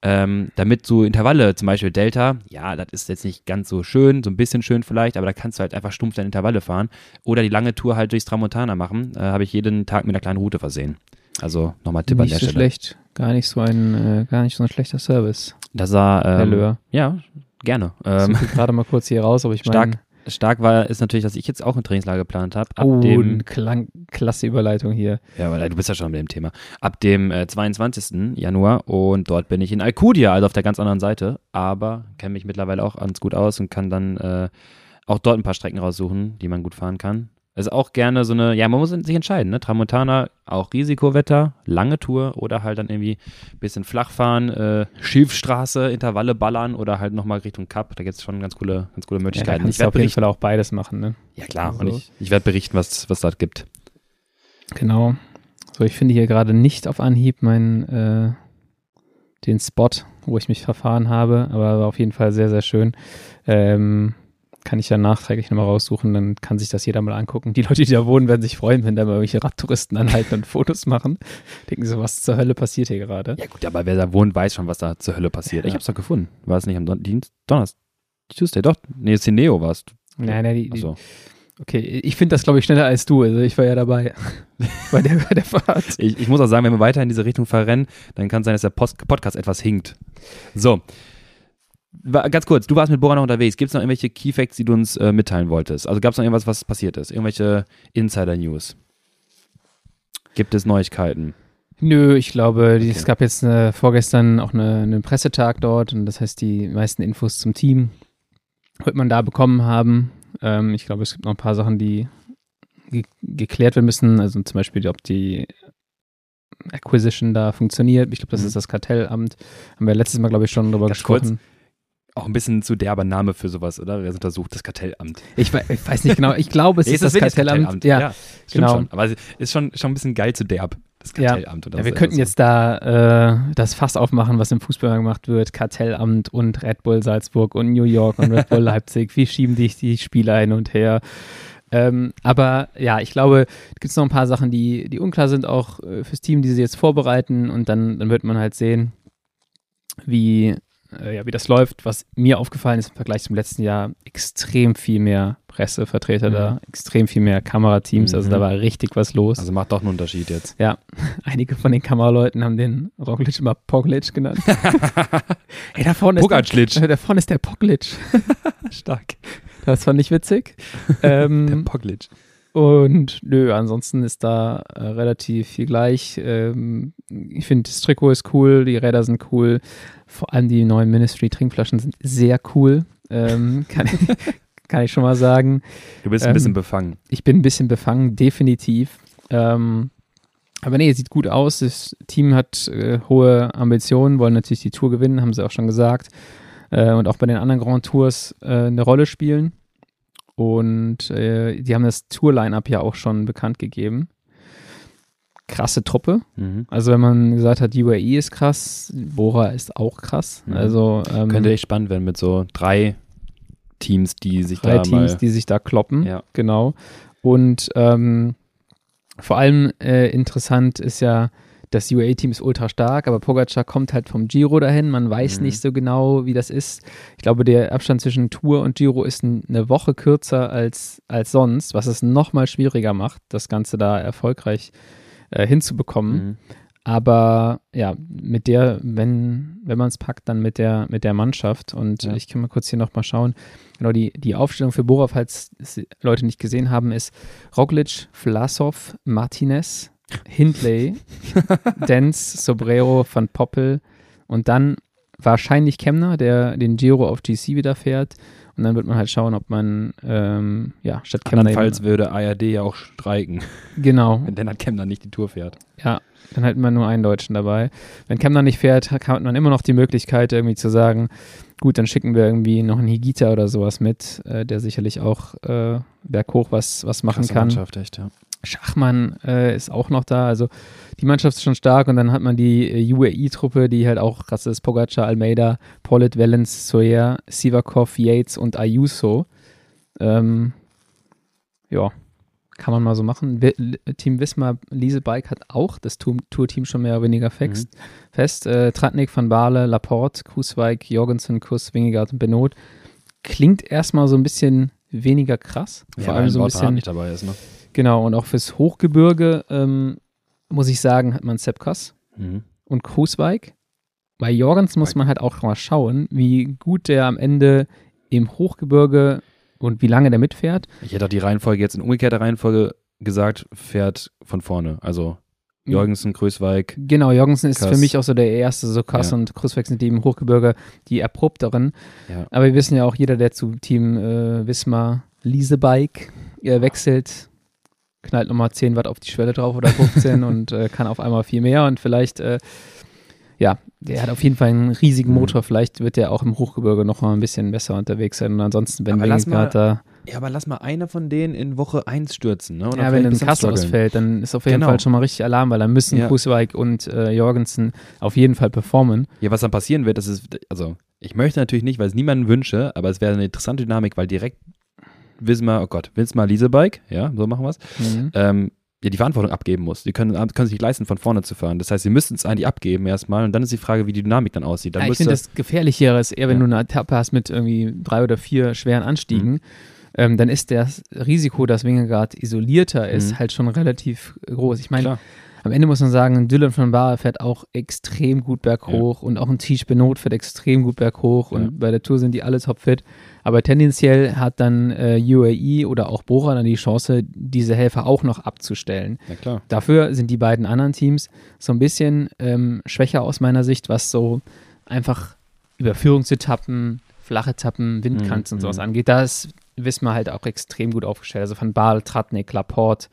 Ähm, damit so Intervalle, zum Beispiel Delta, ja, das ist jetzt nicht ganz so schön, so ein bisschen schön vielleicht, aber da kannst du halt einfach stumpf deine Intervalle fahren. Oder die lange Tour halt durchs Tramontana machen. Äh, habe ich jeden Tag mit einer kleinen Route versehen. Also nochmal Tipp nicht an der so Stelle. schlecht. Gar nicht so ein, äh, gar nicht so ein schlechter Service. Das war, ähm, ja, gerne. Ich Ähm, gerade mal kurz hier raus, aber ich stark, meine, stark war, ist natürlich, dass ich jetzt auch ein Trainingslager geplant habe. Ab oh, dem, klang, klasse Überleitung hier. Ja, weil du bist ja schon mit dem Thema. Ab dem äh, 22. Januar und dort bin ich in Alcudia, also auf der ganz anderen Seite, aber kenne mich mittlerweile auch ganz gut aus und kann dann äh, auch dort ein paar Strecken raussuchen, die man gut fahren kann. Ist auch gerne so eine, ja, man muss sich entscheiden, ne? Tramontana, auch Risikowetter, lange Tour oder halt dann irgendwie ein bisschen flach fahren, äh, Schilfstraße, Intervalle ballern oder halt nochmal Richtung Cup. Da gibt es schon ganz coole, ganz coole Ja, Möglichkeiten. kannst ich werde auf jeden. Fall auch beides machen, ne? Ja, klar. Also- Und ich, ich werde berichten, was was dort gibt. Genau. So, ich finde hier gerade nicht auf Anhieb meinen, äh, den Spot, wo ich mich verfahren habe, aber auf jeden Fall sehr, sehr schön. Ähm, kann ich dann nachträglich nochmal raussuchen, dann kann sich das jeder mal angucken. Die Leute, die da wohnen, werden sich freuen, wenn da mal irgendwelche Radtouristen anhalten und Fotos machen. Denken so, was zur Hölle passiert hier gerade? Ja gut, aber wer da wohnt, weiß schon, was da zur Hölle passiert. Ja. Ich hab's doch gefunden. War es nicht am Don Dienst? Donnerstag? Tuesday, doch. Nee, Cineo war es. Nein, nein, die, die, Achso. okay, ich finde das, glaube ich, schneller als du. Also ich war ja dabei bei der, bei der Fahrt. Ich, ich muss auch sagen, wenn wir weiter in diese Richtung verrennen, dann kann es sein, dass der Post Podcast etwas hinkt. So. Ganz kurz, du warst mit Bora noch unterwegs. Gibt es noch irgendwelche Key Facts, die du uns äh, mitteilen wolltest? Also gab es noch irgendwas, was passiert ist? Irgendwelche Insider-News? Gibt es Neuigkeiten? Nö, ich glaube, Okay. es gab jetzt äh, vorgestern auch eine, einen Pressetag dort und das heißt, die meisten Infos zum Team wird man da bekommen haben. Ähm, ich glaube, es gibt noch ein paar Sachen, die ge geklärt werden müssen. Also zum Beispiel, ob die Acquisition da funktioniert. Ich glaube, das Mhm. ist das Kartellamt. Haben wir letztes Mal, glaube ich, schon drüber Ganz kurz. Auch ein bisschen zu derber Name für sowas, oder? Wer untersucht? Das Kartellamt. Ich, ich weiß nicht genau. Ich glaube, es Nee, ist das wirklich Kartellamt. Ja, stimmt genau. schon. Aber es ist schon, schon ein bisschen geil zu derb, das Ja. Kartellamt. oder Ja, wir so. könnten Also- jetzt da äh, das Fass aufmachen, was im Fußball gemacht wird. Kartellamt und Red Bull Salzburg und New York und Red Bull Leipzig. Wie schieben die die Spieler hin und her? Ähm, aber ja, ich glaube, es gibt noch ein paar Sachen, die, die unklar sind, auch äh, fürs Team, die sie jetzt vorbereiten. Und dann, dann wird man halt sehen, wie, äh, ja, wie das läuft. Was mir aufgefallen ist im Vergleich zum letzten Jahr, extrem viel mehr Pressevertreter Mhm. da, extrem viel mehr Kamerateams. Also Mhm. da war richtig was los. Also macht doch einen Unterschied jetzt. Ja, einige von den Kameraleuten haben den Roglic immer Poglic genannt. hey, da vorne, ist der, da vorne ist der Poglic. Stark. Das fand ich witzig. Der ähm, Poglic. Und nö, ansonsten ist da äh, relativ viel gleich. Ähm, ich finde, das Trikot ist cool, die Räder sind cool. Vor allem die neuen Ministry-Trinkflaschen sind sehr cool. Ähm, kann, ich, kann ich schon mal sagen. Du bist ein Ähm, bisschen befangen. Ich bin ein bisschen befangen, definitiv. Ähm, aber nee, sieht gut aus. Das Team hat äh, hohe Ambitionen, wollen natürlich die Tour gewinnen, haben sie auch schon gesagt. Äh, und auch bei den anderen Grand Tours äh, eine Rolle spielen. Und äh, die haben das Tour-Line-Up ja auch schon bekannt gegeben. Krasse Truppe. Mhm. Also, wenn man gesagt hat, UAE ist krass, Bora ist auch krass. Mhm. Also, ähm, Könnte echt spannend werden mit so drei Teams, die sich drei da Teams, mal. die sich da kloppen. Ja. Genau. Und ähm, vor allem äh, interessant ist ja, das UAE-Team ist ultra stark, aber Pogacar kommt halt vom Giro dahin. Man weiß Mhm. nicht so genau, wie das ist. Ich glaube, der Abstand zwischen Tour und Giro ist eine Woche kürzer als, als sonst, was es nochmal schwieriger macht, das Ganze da erfolgreich äh, hinzubekommen. Mhm. Aber ja, mit der, wenn, wenn man es packt, dann mit der, mit der Mannschaft. Und Ja. ich kann mal kurz hier nochmal schauen. Genau, die, die Aufstellung für Bora, falls Leute nicht gesehen haben, ist Roglic, Vlasov, Martinez, Hindley, Dens, Sobrero, Van Poppel und dann wahrscheinlich Kemner, der den Giro auf GC wieder fährt Und dann wird man halt schauen, ob man, ähm, ja, statt Kemner. Andernfalls würde ARD ja auch streiken. Genau. Wenn Lennart Kemner nicht die Tour fährt. Ja, dann hätten wir nur einen Deutschen dabei. Wenn Kemner nicht fährt, hat man immer noch die Möglichkeit, irgendwie zu sagen, gut, dann schicken wir irgendwie noch einen Higita oder sowas mit, äh, der sicherlich auch äh, berghoch was, was machen Krasse kann. Mannschaft, echt, ja. Schachmann äh, ist auch noch da. Also die Mannschaft ist schon stark und dann hat man die äh, UAE-Truppe, die halt auch krass ist. Pogacar, Almeida, Pollitt, Valens, Soyer, Sivakov, Yates und Ayuso. Ähm, ja, kann man mal so machen. Wi- Team Wismar Liesebike hat auch das Tour- Tour-Team schon mehr oder weniger fest. fest. Äh, Tratnik, Van Baale, Laporte, Kruiswijk, Jorgensen, Kuss, Wingegaard und Benot. Klingt erstmal so ein bisschen weniger krass. Vor Ja, allem weil so ein bisschen nicht dabei ist, ne? Genau, und auch fürs Hochgebirge, ähm, muss ich sagen, hat man Sepkas Mhm. und Kruiswijk. Bei Jorgens muss man halt auch mal schauen, wie gut der am Ende im Hochgebirge und wie lange der mitfährt. Ich hätte auch die Reihenfolge jetzt in umgekehrter Reihenfolge gesagt, fährt von vorne. Also Jorgensen, Größweig. Genau, Jorgensen ist Kass. für mich auch so der erste, so Kass Ja. und Kruiswijk sind die im Hochgebirge die erprobteren. Ja. Aber wir wissen ja auch, jeder, der zu Team äh, Wismar Liesebike äh, wechselt, knallt nochmal 10 Watt auf die Schwelle drauf oder 15 und äh, kann auf einmal viel mehr und vielleicht, äh, ja, der hat auf jeden Fall einen riesigen Mhm. Motor. Vielleicht wird der auch im Hochgebirge noch mal ein bisschen besser unterwegs sein. Und ansonsten, wenn Wingegaard da, Ja, aber lass mal einer von denen in Woche 1 stürzen, ne? Oder ja, wenn ein Kass ausfällt, dann ist auf jeden Genau. Fall schon mal richtig Alarm, weil dann müssen Ja. Kruiswijk und äh, Jorgensen auf jeden Fall performen. Ja, was dann passieren wird, das ist, also, ich möchte natürlich nicht, weil es niemanden wünsche, aber es wäre eine interessante Dynamik, weil direkt Wismar, oh Gott, Wismar Liesebike, ja, so machen wir es, Mhm. ähm, ja, die Verantwortung abgeben muss. Die können, können sich nicht leisten, von vorne zu fahren. Das heißt, sie müssten es eigentlich abgeben erstmal und dann ist die Frage, wie die Dynamik dann aussieht. Dann Ja, ich finde, das Gefährlichere ist eher, wenn Ja. du eine Etappe hast mit irgendwie drei oder vier schweren Anstiegen, Mhm. ähm, dann ist das Risiko, dass Wingegaard isolierter ist, Mhm. halt schon relativ groß. Ich meine. Am Ende muss man sagen, Dylan von Baar fährt auch extrem gut berghoch und auch ein Tisch Benot fährt extrem gut berghoch und Ja. bei der Tour sind die alle topfit. Aber tendenziell hat dann äh, UAE oder auch Bora dann die Chance, diese Helfer auch noch abzustellen. ja, klar. Dafür sind die beiden anderen Teams so ein bisschen ähm, schwächer aus meiner Sicht, was so einfach Überführungsetappen, flache Etappen, Windkants Mhm, und sowas mhm. angeht. Da ist Wismar halt auch extrem gut aufgestellt. Also von Baal, Tratnik, Laporte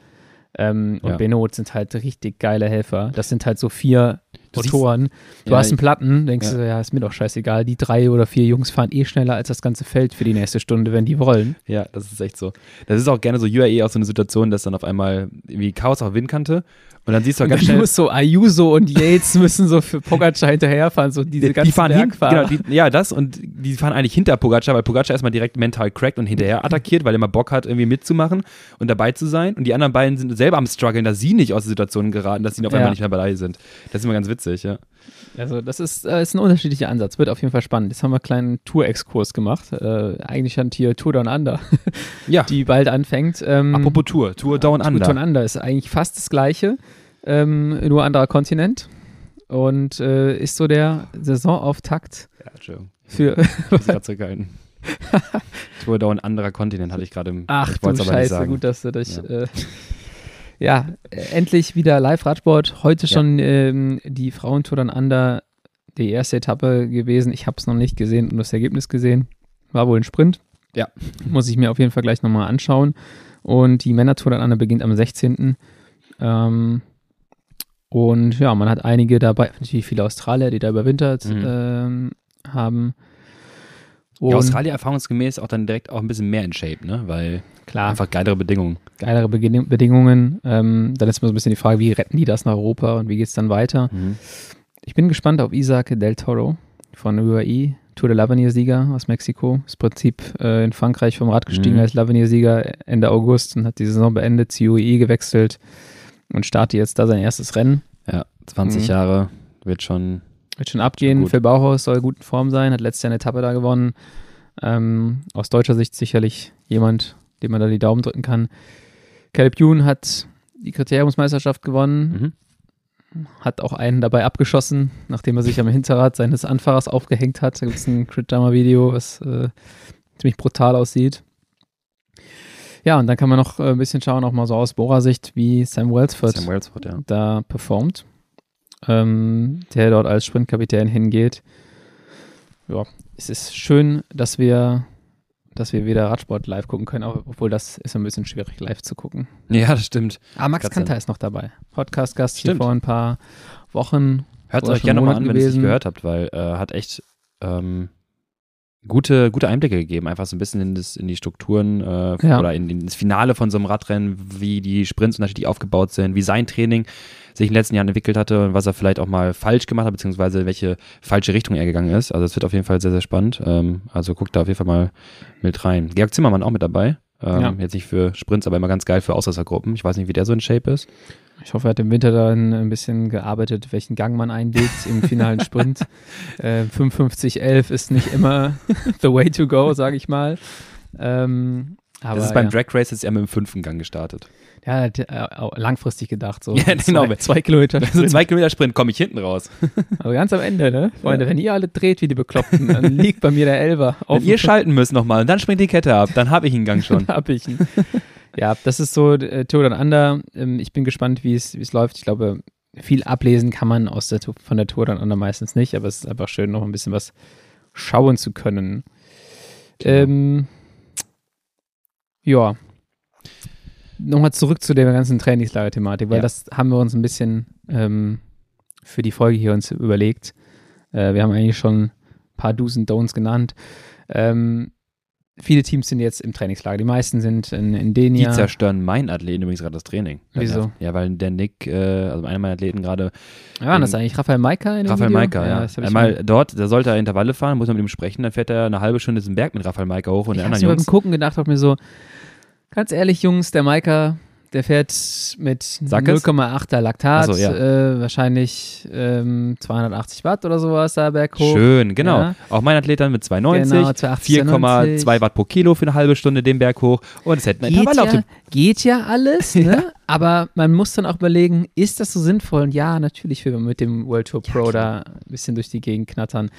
ähm, und Ja. Benot sind halt richtig geile Helfer. Das sind halt so vier Du siehst- Motoren. Du Ja, hast einen Platten, denkst Ja. du, ja, ist mir doch scheißegal. Die drei oder vier Jungs fahren eh schneller als das ganze Feld für die nächste Stunde, wenn die wollen. Ja, das ist echt so. Das ist auch gerne so UAE auch so eine Situation, dass dann auf einmal wie Chaos auf Windkante und dann siehst du Und ganz schnell. muss so Ayuso und Yates müssen so für Pogacar hinterherfahren, so diese Die, ganzen die fahren hin, Bergfahrer. genau, die, ja, das und die fahren eigentlich hinter Pogacar, weil Pogacar erstmal direkt mental crackt und hinterher attackiert, weil er immer Bock hat, irgendwie mitzumachen und dabei zu sein. Und die anderen beiden sind selber am struggeln, dass sie nicht aus der Situation geraten, dass sie auf Ja. einmal nicht mehr dabei sind. Das ist immer ganz witzig, ja. Also das ist, äh, ist ein unterschiedlicher Ansatz, wird auf jeden Fall spannend. Jetzt haben wir einen kleinen Tour-Exkurs gemacht. Äh, eigentlich stand hier Tour Down Under, Ja, die bald anfängt. Ähm, apropos Tour, Tour Down Tour Under. Down Under ist eigentlich fast das gleiche, ähm, nur anderer Kontinent. Und äh, ist so der Saisonauftakt Ja, Entschuldigung. für. Ich zurückhalten. Tour Down anderer Kontinent hatte ich gerade im Ach ich du Scheiße, gut, dass du dich. Ja. Äh, ja endlich wieder Live-Radsport. Heute Ja. schon ähm, die Frauentour Down Under, die erste Etappe gewesen. Ich habe es noch nicht gesehen und das Ergebnis gesehen. War wohl ein Sprint. Ja. Muss ich mir auf jeden Fall gleich nochmal anschauen. Und die Männertour Down Under beginnt am 16. Ähm, und ja, man hat einige dabei, natürlich viele Australier, die da überwintert Mhm. ähm, haben. Und Ja, Australien erfahrungsgemäß auch dann direkt auch ein bisschen mehr in Shape, ne? Weil klar, einfach geilere Bedingungen. geilere Beginn- Bedingungen. Ähm, dann ist immer so ein bisschen die Frage, wie retten die das nach Europa und wie geht es dann weiter? Ich bin gespannt auf Isaac del Toro von UAE, Tour de l'Avenir-Sieger aus Mexiko. Ist im Prinzip äh, in Frankreich vom Rad gestiegen Mhm. als l'Avenir-Sieger Ende August und hat die Saison beendet, zu UAE gewechselt und startet jetzt da sein erstes Rennen. Ja, 20 Mhm. Jahre wird schon. Wird schon abgehen. Gut. Phil Bauhaus soll gut in Form sein, hat letztes Jahr eine Etappe da gewonnen. Ähm, aus deutscher Sicht sicherlich jemand, dem man da die Daumen drücken kann. Caleb Youn hat die Kriteriumsmeisterschaft gewonnen, Mhm. hat auch einen dabei abgeschossen, nachdem er sich am Hinterrad seines Anfahrers aufgehängt hat. Da gibt es ein Crit-Jammer-Video, was äh, ziemlich brutal aussieht. Ja, und dann kann man noch äh, ein bisschen schauen, auch mal so aus Bohrer-Sicht, wie Sam Wellsford Sam Wellsford, ja. da performt, ähm, der dort als Sprintkapitän hingeht. Ja, es ist schön, dass wir dass wir wieder Radsport live gucken können, obwohl das ist ein bisschen schwierig live zu gucken. Ja, das stimmt. Ah, Max Kanter ist noch dabei. Podcast-Gast hier vor ein paar Wochen. Hört es euch gerne nochmal an, wenn ihr es nicht gewesen. gehört habt, weil äh, hat echt ähm, gute, gute Einblicke gegeben, einfach so ein bisschen in, das, in die Strukturen äh, Ja. oder in, in das Finale von so einem Radrennen, wie die Sprints unterschiedlich aufgebaut sind, wie sein Training sich in den letzten Jahren entwickelt hatte und was er vielleicht auch mal falsch gemacht hat, beziehungsweise welche falsche Richtung er gegangen ist. Also es wird auf jeden Fall sehr, sehr spannend. Ähm, also guckt da auf jeden Fall mal mit rein. Georg Zimmermann auch mit dabei. Ähm, Ja. Jetzt nicht für Sprints, aber immer ganz geil für Ausreißergruppen. Ich weiß nicht, wie der so in Shape ist. Ich hoffe, er hat im Winter dann ein bisschen gearbeitet, welchen Gang man einlegt im finalen Sprint. äh, 55-11 ist nicht immer the way to go, sage ich mal. Ähm, aber das ist beim ja. Drag Race jetzt eher mit dem fünften Gang gestartet. Ja, er hat, äh, langfristig gedacht. So Ja, genau. Zwei, zwei Kilometer Sprint. zwei Kilometer Sprint komme ich hinten raus. Aber ganz am Ende, ne? Freunde, wenn ihr alle dreht wie die Bekloppten, dann liegt bei mir der Elfer. Wenn ihr schalten müsst nochmal und dann springt die Kette ab, dann habe ich einen Gang schon. hab ich ihn. Ja, das ist so äh, Tour Down Under. Ähm, ich bin gespannt, wie es läuft. Ich glaube, viel ablesen kann man aus der, von der Tour Down Under meistens nicht, aber es ist einfach schön, noch ein bisschen was schauen zu können. Ähm, ja. Nochmal zurück zu der ganzen Trainingslager-Thematik, weil Ja. das haben wir uns ein bisschen ähm, für die Folge hier uns überlegt. Äh, wir haben eigentlich schon ein paar Do's und Don'ts genannt. Ähm, viele Teams sind jetzt im Trainingslager. Die meisten sind in, in Die Denia. zerstören meinen Athleten übrigens gerade das Training. Wieso? Ja, weil der Nick, äh, also einer meiner Athleten gerade, Ja, waren das eigentlich Raphael Maika in dem Raphael? Maika, ja. ich Einmal mal- dort, da sollte er Intervalle fahren, muss man mit ihm sprechen, dann fährt er eine halbe Stunde diesen Berg mit Raphael Maika hoch und ich hab's anderen mir beim Jungs. Gucken gedacht, hab mir so, ganz ehrlich, Jungs, der Maika, der fährt mit Sag es. 0,8er Laktat, so, ja. äh, wahrscheinlich ähm, 280 Watt oder sowas da berghoch. Schön, genau. Ja. Auch mein Athlet dann mit 2,90, Genau, 280, 4,2 Watt pro Kilo für eine halbe Stunde den Berg hoch und es hätten ein Geht Intervall auf ja, dem geht ja alles, ne? aber man muss dann auch überlegen, ist das so sinnvoll? Und ja, natürlich will man mit dem World Tour Pro da ein bisschen durch die Gegend knattern.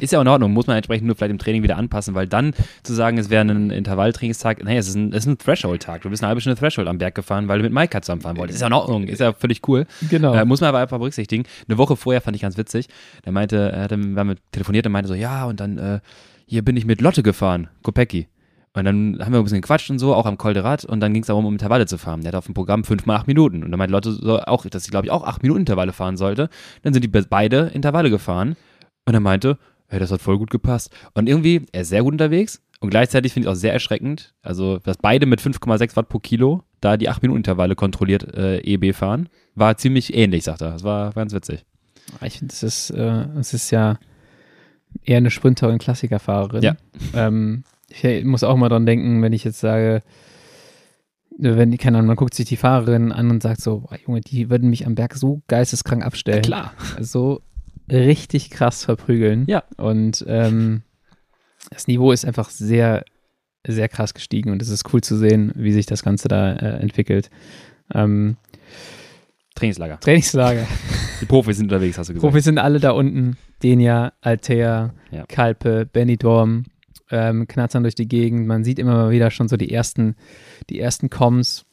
Ist ja auch in Ordnung, muss man entsprechend nur vielleicht im Training wieder anpassen, weil dann zu sagen, es wäre ein Intervalltrainingstag, nee, es ist ein, ein Threshold-Tag. Du bist eine halbe Stunde Threshold am Berg gefahren, weil du mit Maika zusammenfahren wolltest. Ist ja in Ordnung, ist ja völlig cool. Genau. Äh, muss man aber einfach berücksichtigen. Eine Woche vorher fand ich ganz witzig. Der meinte, er hatte, wir haben telefoniert und meinte so, ja, und dann äh, hier bin ich mit Lotte gefahren, Kopecki. Und dann haben wir ein bisschen gequatscht und so, auch am Col de Rad. Und dann ging es darum, um Intervalle zu fahren. Der hat auf dem Programm fünf mal acht Minuten. Und dann meinte Lotte so auch, dass sie, glaube ich, auch acht Minuten Intervalle fahren sollte. Dann sind die be- beide Intervalle gefahren. Und er meinte, hey, das hat voll gut gepasst. Und irgendwie, er ist sehr gut unterwegs. Und gleichzeitig finde ich auch sehr erschreckend, also, dass beide mit 5,6 Watt pro Kilo da die 8-Minuten-Intervalle kontrolliert äh, EB fahren. War ziemlich ähnlich, sagt er. Das war, ganz witzig. Ich finde, das ist, äh, es ist ja eher eine Sprinterin, Klassikerfahrerin. Ja. Ähm, ich muss auch mal dran denken, wenn ich jetzt sage, wenn, keine Ahnung, man guckt sich die Fahrerin an und sagt so, boah, Junge, die würden mich am Berg so geisteskrank abstellen. Klar. So richtig krass verprügeln. Ja. Und ähm, das Niveau ist einfach sehr, sehr krass gestiegen und es ist cool zu sehen, wie sich das Ganze da äh, entwickelt. Ähm, Trainingslager. Trainingslager. Die Profis sind unterwegs, hast du gesagt. Profis sind alle da unten. Denia, Altea, Ja. Kalpe, Benidorm, ähm, knattern durch die Gegend. Man sieht immer mal wieder schon so die ersten, die ersten Coms.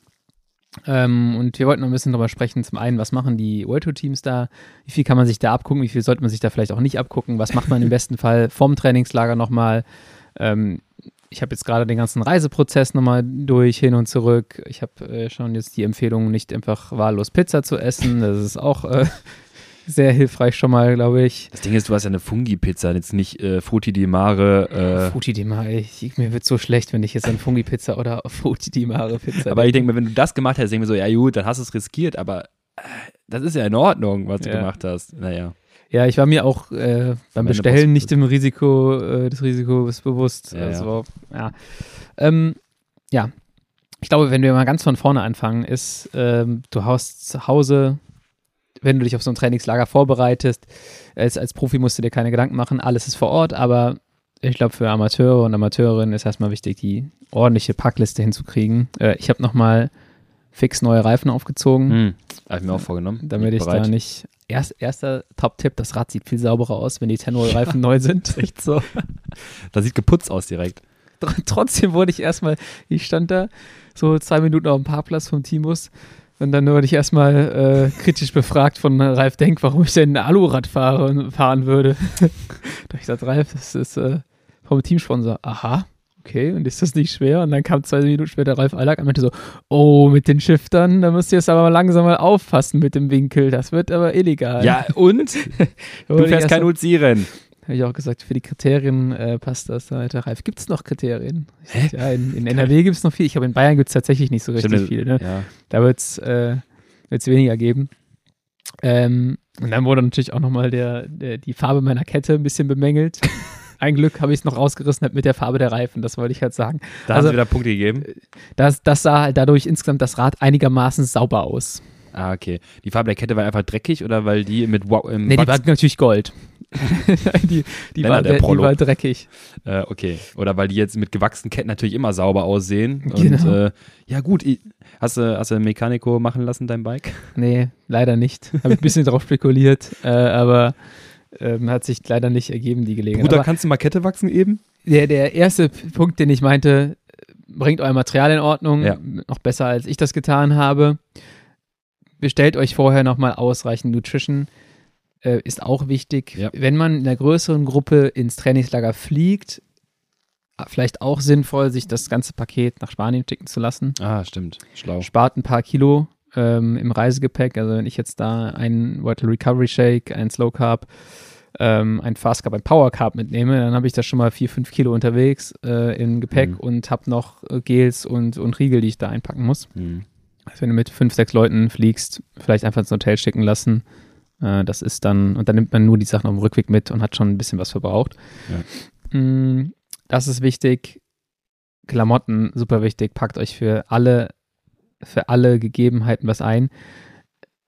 Ähm, und wir wollten noch ein bisschen drüber sprechen. Zum einen, was machen die World Tour Teams da? Wie viel kann man sich da abgucken? Wie viel sollte man sich da vielleicht auch nicht abgucken? Was macht man im besten Fall vom Trainingslager nochmal? Ähm, ich habe jetzt gerade den ganzen Reiseprozess nochmal durch, hin und zurück. Ich habe äh, schon jetzt die Empfehlung, nicht einfach wahllos Pizza zu essen. Das ist auch äh, sehr hilfreich schon mal, glaube ich. Das Ding ist, du hast ja eine Fungi-Pizza, jetzt nicht äh, Frutti di Mare. Äh, Frutti di Mare, ich, mir wird so schlecht, wenn ich jetzt an Fungi-Pizza oder Frutti di Mare Pizza aber ich denke mir, wenn du das gemacht hättest, denke ich mir so, ja gut, dann hast du es riskiert, aber äh, das ist ja in Ordnung, was du Ja. gemacht hast. Naja. Ja, ich war mir auch äh, beim Bestellen nicht dem Risiko, äh, des Risikos bewusst. Ja, also, ja. Ähm, ja. Ich glaube, wenn wir mal ganz von vorne anfangen, ist, ähm, du haust zu Hause, wenn du dich auf so ein Trainingslager vorbereitest, als, als Profi musst du dir keine Gedanken machen, alles ist vor Ort, aber ich glaube, für Amateure und Amateurinnen ist erstmal wichtig, die ordentliche Packliste hinzukriegen. Äh, ich habe nochmal fix neue Reifen aufgezogen Hm. Habe ich mir auch vorgenommen. damit ich bereit. da nicht. Erst, erster Top-Tipp: Das Rad sieht viel sauberer aus, wenn die Tenor-Reifen neu sind. Echt so. Das sieht geputzt aus direkt. Tr- Trotzdem wurde ich erstmal, ich stand da so zwei Minuten auf dem Parkplatz vom Timus und dann wurde ich erstmal äh, kritisch befragt von Ralf Denk, warum ich denn ein Alurad fahre fahren würde. da hab ich gesagt, Ralf, das ist äh, vom Teamsponsor. Aha, okay, und ist das nicht schwer? Und dann kam zwei Minuten später Ralf Allag und meinte so, oh, mit den Shiftern, da müsst ihr jetzt aber langsam mal aufpassen mit dem Winkel, das wird aber illegal. Ja, und? du fährst kein UCI-Rennen. Habe ich auch gesagt, für die Kriterien äh, passt das. Da der Ralf, gibt es noch Kriterien? Hä? Ja, in, in NRW gibt es noch viel. Ich glaube, in Bayern gibt es tatsächlich nicht so richtig Stimmt, viel. Ne? Ja. Da wird es äh, weniger geben. Ähm, und dann wurde natürlich auch nochmal der, der, die Farbe meiner Kette ein bisschen bemängelt. Ein Glück habe ich es noch rausgerissen mit der Farbe der Reifen, das wollte ich halt sagen. Da also, haben sie wieder Punkte gegeben. Das, das sah halt dadurch insgesamt das Rad einigermaßen sauber aus. Ah, okay. Die Farbe der Kette war einfach dreckig oder weil die mit wow, Nee, die war natürlich Gold. die, die, war, der, die, war, dreckig. Äh, okay. Oder weil die jetzt mit gewachsenen Ketten natürlich immer sauber aussehen. Genau. Und äh, ja, gut. Hast du, hast du Mecanico machen lassen, dein Bike? Nee, leider nicht. Habe ein bisschen drauf spekuliert, äh, aber ähm, hat sich leider nicht ergeben, die Gelegenheit. Bruder, kannst du mal Kette wachsen eben? Der, der erste Punkt, den ich meinte, bringt euer Material in Ordnung, ja. noch besser als ich das getan habe bestellt euch vorher nochmal ausreichend Nutrition. Äh, ist auch wichtig. Ja. Wenn man in einer größeren Gruppe ins Trainingslager fliegt, vielleicht auch sinnvoll, sich das ganze Paket nach Spanien schicken zu lassen. Ah, stimmt. Schlau. Spart ein paar Kilo ähm, im Reisegepäck. Also wenn ich jetzt da einen Vital Recovery Shake, einen Slow Carb, ähm, ein Fast Carb, ein Power Carb mitnehme, dann habe ich da schon mal vier, fünf Kilo unterwegs äh, im Gepäck mhm. und habe noch äh, Gels und, und Riegel, die ich da einpacken muss. Mhm. Wenn du mit fünf, sechs Leuten fliegst, vielleicht einfach ins Hotel schicken lassen. Äh, das ist dann, und dann nimmt man nur die Sachen auf dem Rückweg mit und hat schon ein bisschen was verbraucht. Ja. Mm, das ist wichtig. Klamotten, super wichtig. Packt euch für alle, für alle Gegebenheiten was ein.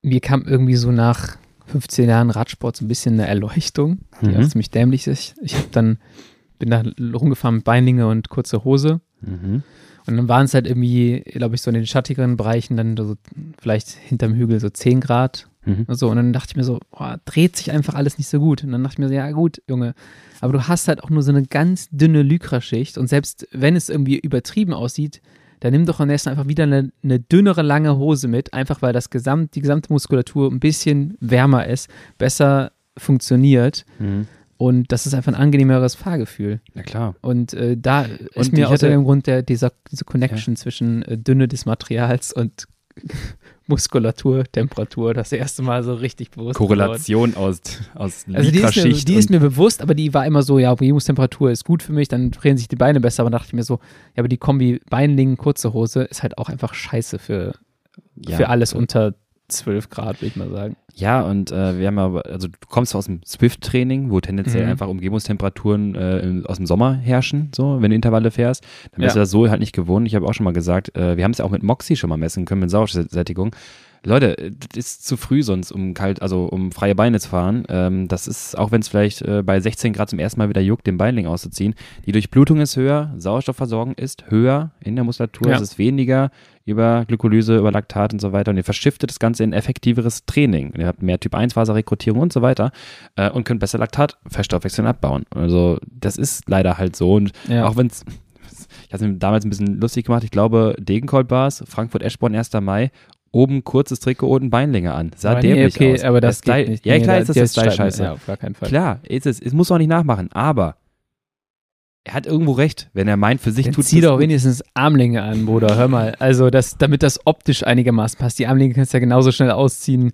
Mir kam irgendwie so nach 15 Jahren Radsport so ein bisschen eine Erleuchtung, die mhm. ziemlich dämlich ist. Ich habe dann, bin da rumgefahren mit Beinlinge und kurze Hose. Mhm. Und dann waren es halt irgendwie, glaube ich, so in den schattigeren Bereichen dann so vielleicht hinterm Hügel so 10 Grad. Mhm. Und, so. und dann dachte ich mir so, boah, dreht sich einfach alles nicht so gut. Und dann dachte ich mir so, ja gut, Junge, aber du hast halt auch nur so eine ganz dünne Lycra-Schicht. Und selbst wenn es irgendwie übertrieben aussieht, dann nimm doch am nächsten einfach wieder eine, eine, dünnere, lange Hose mit, einfach weil das Gesamt, die gesamte Muskulatur ein bisschen wärmer ist, besser funktioniert. Mhm. Und das ist einfach ein angenehmeres Fahrgefühl. Ja, klar. Und äh, da und ist mir aus dem Grund der, dieser, diese Connection ja. zwischen äh, Dünne des Materials und Muskulatur, Temperatur das erste Mal so richtig bewusst. Korrelation geworden. aus, aus Also die ist, mir, die ist mir bewusst, aber die war immer so, ja, Umgebungstemperatur ist gut für mich, dann drehen sich die Beine besser. Aber dann dachte ich mir so, ja, aber die Kombi Beinlingen, kurze Hose ist halt auch einfach scheiße für, ja, für alles unter 12 Grad, würde ich mal sagen. Ja, und äh, wir haben aber, also du kommst aus dem Swift-Training, wo tendenziell mhm. einfach Umgebungstemperaturen äh, aus dem Sommer herrschen, so, wenn du Intervalle fährst. Dann bist ja. du das so halt nicht gewohnt. Ich habe auch schon mal gesagt, äh, wir haben es ja auch mit Moxie schon mal messen können, mit Sauerstoffsättigung. Leute, das ist zu früh sonst, um kalt, also um freie Beine zu fahren. Ähm, das ist, auch wenn es vielleicht äh, bei 16 Grad zum ersten Mal wieder juckt, den Beinling auszuziehen. Die Durchblutung ist höher, Sauerstoffversorgung ist höher in der Muskulatur, ja. es ist weniger über Glykolyse, über Laktat und so weiter. Und ihr verschiftet das Ganze in effektiveres Training. ihr habt mehr Typ-1-Faserrekrutierung und so weiter äh, und könnt besser Laktat verstoffwechseln abbauen. Also das ist leider halt so. Und ja. auch wenn es ich habe es mir damals ein bisschen lustig gemacht. Ich glaube, Degenkolb war es, Frankfurt-Eschborn, 1. Mai oben kurzes Trikot und Beinlänge an. Sah aber dämlich nee, okay, aus. aber das, das geht nicht. Ja, klar ist das jetzt Style-Scheiße. Ja, auf gar keinen Fall. Klar, ist es. Es muss auch nicht nachmachen, aber er hat irgendwo recht, wenn er meint, für sich Dann tut zieh doch wenigstens Armlänge an, Bruder. Hör mal. Also, das, damit das optisch einigermaßen passt. Die Armlänge kannst du ja genauso schnell ausziehen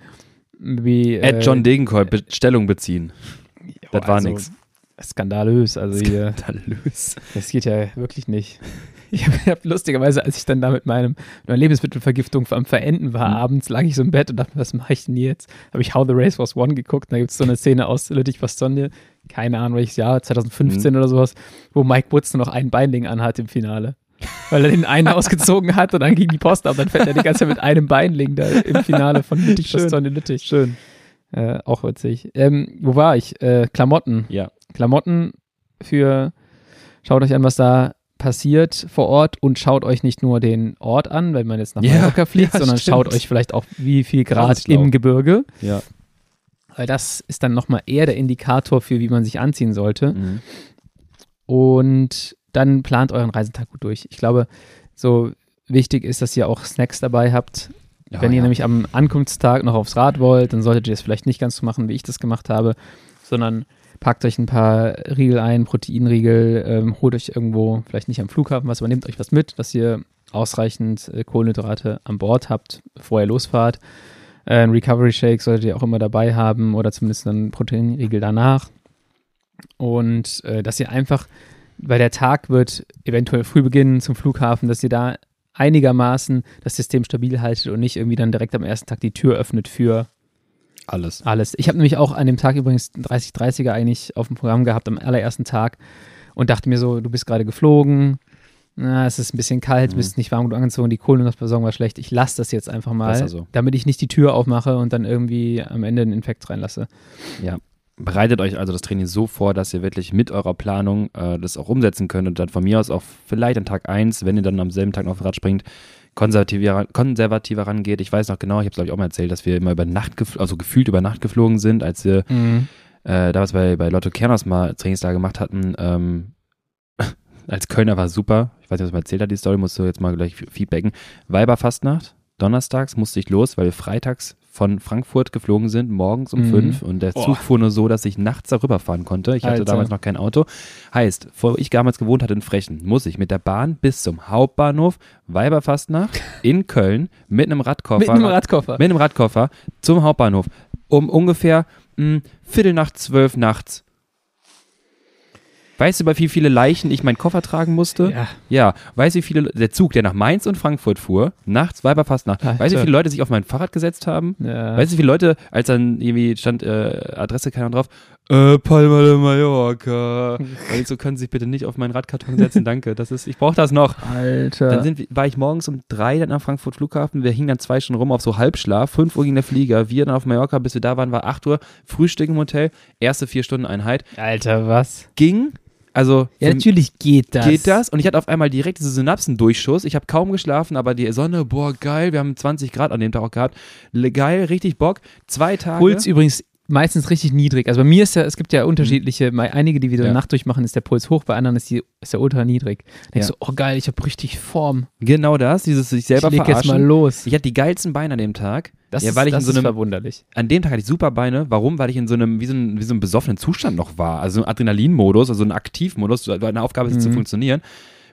wie. Ed äh, John Degenkolb, Be Stellung beziehen. Jo, das war also, nichts. Skandalös. Also Skandalös. Hier, das geht ja wirklich nicht. Ich habe hab lustigerweise, als ich dann da mit meinem, meiner Lebensmittelvergiftung am Verenden war, mhm. abends lag ich so im Bett und dachte, was mache ich denn jetzt? Habe ich How the Race Was Won geguckt. Da gibt es so eine Szene aus Lüttich Bastogne, keine Ahnung welches Jahr, 2015 mhm. oder sowas, wo Mike Woods nur noch ein Beinling anhat im Finale. Weil er den einen ausgezogen hat und dann ging die Post ab, dann fährt er die ganze Zeit mit einem Beinling da im Finale von Lüttich Bastogne Lüttich. Schön. Äh, auch witzig. Ähm, wo war ich? Äh, Klamotten. Ja. Klamotten für, schaut euch an, was da passiert vor Ort und schaut euch nicht nur den Ort an, wenn man jetzt nach Mallorca ja, fliegt, ja, sondern stimmt. schaut euch vielleicht auch, wie viel Grad im Gebirge. Ja. Weil das ist dann nochmal eher der Indikator für, wie man sich anziehen sollte. Mhm. Und dann plant euren Reisetag gut durch. Ich glaube, so wichtig ist, dass ihr auch Snacks dabei habt. Ja, wenn ihr nämlich am Ankunftstag noch aufs Rad wollt, dann solltet ihr es vielleicht nicht ganz so machen, wie ich das gemacht habe, sondern packt euch ein paar Riegel ein, Proteinriegel, ähm, holt euch irgendwo, vielleicht nicht am Flughafen was, aber nehmt euch was mit, dass ihr ausreichend äh, Kohlenhydrate an Bord habt, bevor ihr losfahrt. Äh, ein Recovery Shake solltet ihr auch immer dabei haben oder zumindest einen Proteinriegel danach. Und äh, dass ihr einfach, weil der Tag wird eventuell früh beginnen zum Flughafen, dass ihr da einigermaßen das System stabil haltet und nicht irgendwie dann direkt am ersten Tag die Tür öffnet für Alles. alles. Ich habe nämlich auch an dem Tag übrigens 30-30er eigentlich auf dem Programm gehabt, am allerersten Tag und dachte mir so, du bist gerade geflogen, na, es ist ein bisschen kalt, Mhm. bist nicht warm genug angezogen, die Kohlenhydratversorgung war schlecht. Ich lasse das jetzt einfach mal, so. damit ich nicht die Tür aufmache und dann irgendwie am Ende einen Infekt reinlasse. Bereitet euch also das Training so vor, dass ihr wirklich mit eurer Planung äh, das auch umsetzen könnt und dann von mir aus auch vielleicht an Tag 1, wenn ihr dann am selben Tag noch auf Rad springt, konservativer, konservativer rangeht. Ich weiß noch genau, ich habe es glaube ich auch mal erzählt, dass wir immer über Nacht, also gefühlt über Nacht geflogen sind, als wir äh, damals bei, bei Lotto Kernos mal Trainingslager gemacht hatten. Ähm, als Kölner war super. Ich weiß nicht, was man erzählt hat, die Story, musst du jetzt mal gleich feedbacken. Weiberfastnacht, donnerstags musste ich los, weil wir freitags von Frankfurt geflogen sind, morgens um Mhm. fünf und der Zug Boah. fuhr nur so, dass ich nachts darüber fahren konnte. Ich hatte Alter. damals noch kein Auto. Heißt, wo ich damals gewohnt hatte in Frechen, muss ich mit der Bahn bis zum Hauptbahnhof Weiberfastnacht in Köln mit einem Radkoffer Mit einem Radkoffer. mit einem Radkoffer zum Hauptbahnhof um ungefähr mh, Viertel nach zwölf nachts. Weißt du, bei wie viele Leichen ich meinen Koffer tragen musste? Ja. Ja. Weißt du, wie viele, der Zug, der nach Mainz und Frankfurt fuhr, nachts, Weiberfastnacht, Alter. weißt du, wie viele Leute sich auf mein Fahrrad gesetzt haben? Ja. Weißt du, wie viele Leute, als dann irgendwie stand äh, Adresse keiner drauf, äh, Palma de Mallorca. Weil ich so, können Sie sich bitte nicht auf meinen Radkarton setzen, danke. Das ist, ich brauche das noch. Alter. Dann sind, war ich morgens um drei dann am Frankfurt Flughafen. Wir hingen dann zwei Stunden rum auf so Halbschlaf. Fünf Uhr ging der Flieger. Wir dann auf Mallorca, bis wir da waren, war acht Uhr. Frühstück im Hotel. Erste vier Stunden Einheit. Alter, was? Ging. Also Ja, natürlich geht das. geht das. Und ich hatte auf einmal direkt diese Synapsendurchschuss. Ich habe kaum geschlafen, aber die Sonne, boah, geil. Wir haben 20 Grad an dem Tag auch gehabt. Geil, richtig Bock. Zwei Tage. Puls übrigens meistens richtig niedrig. Also bei mir ist ja, es gibt ja unterschiedliche, mal einige, die wieder Mhm. Ja. Nacht durchmachen, ist der Puls hoch, bei anderen ist, die, ist der ultra niedrig. Denkst Ja. du, oh geil, ich habe richtig Form. Genau das, dieses sich selber ich leg jetzt mal verarschen. los. Ich hatte die geilsten Beine an dem Tag. Das, ja, ist, weil ich das in so ist einem verwunderlich. an dem Tag hatte ich super Beine. Warum? Weil ich in so einem, wie so, ein, wie so einem besoffenen Zustand noch war. Also ein Adrenalinmodus, also ein Aktivmodus. Eine Aufgabe ist es zu Mhm. funktionieren.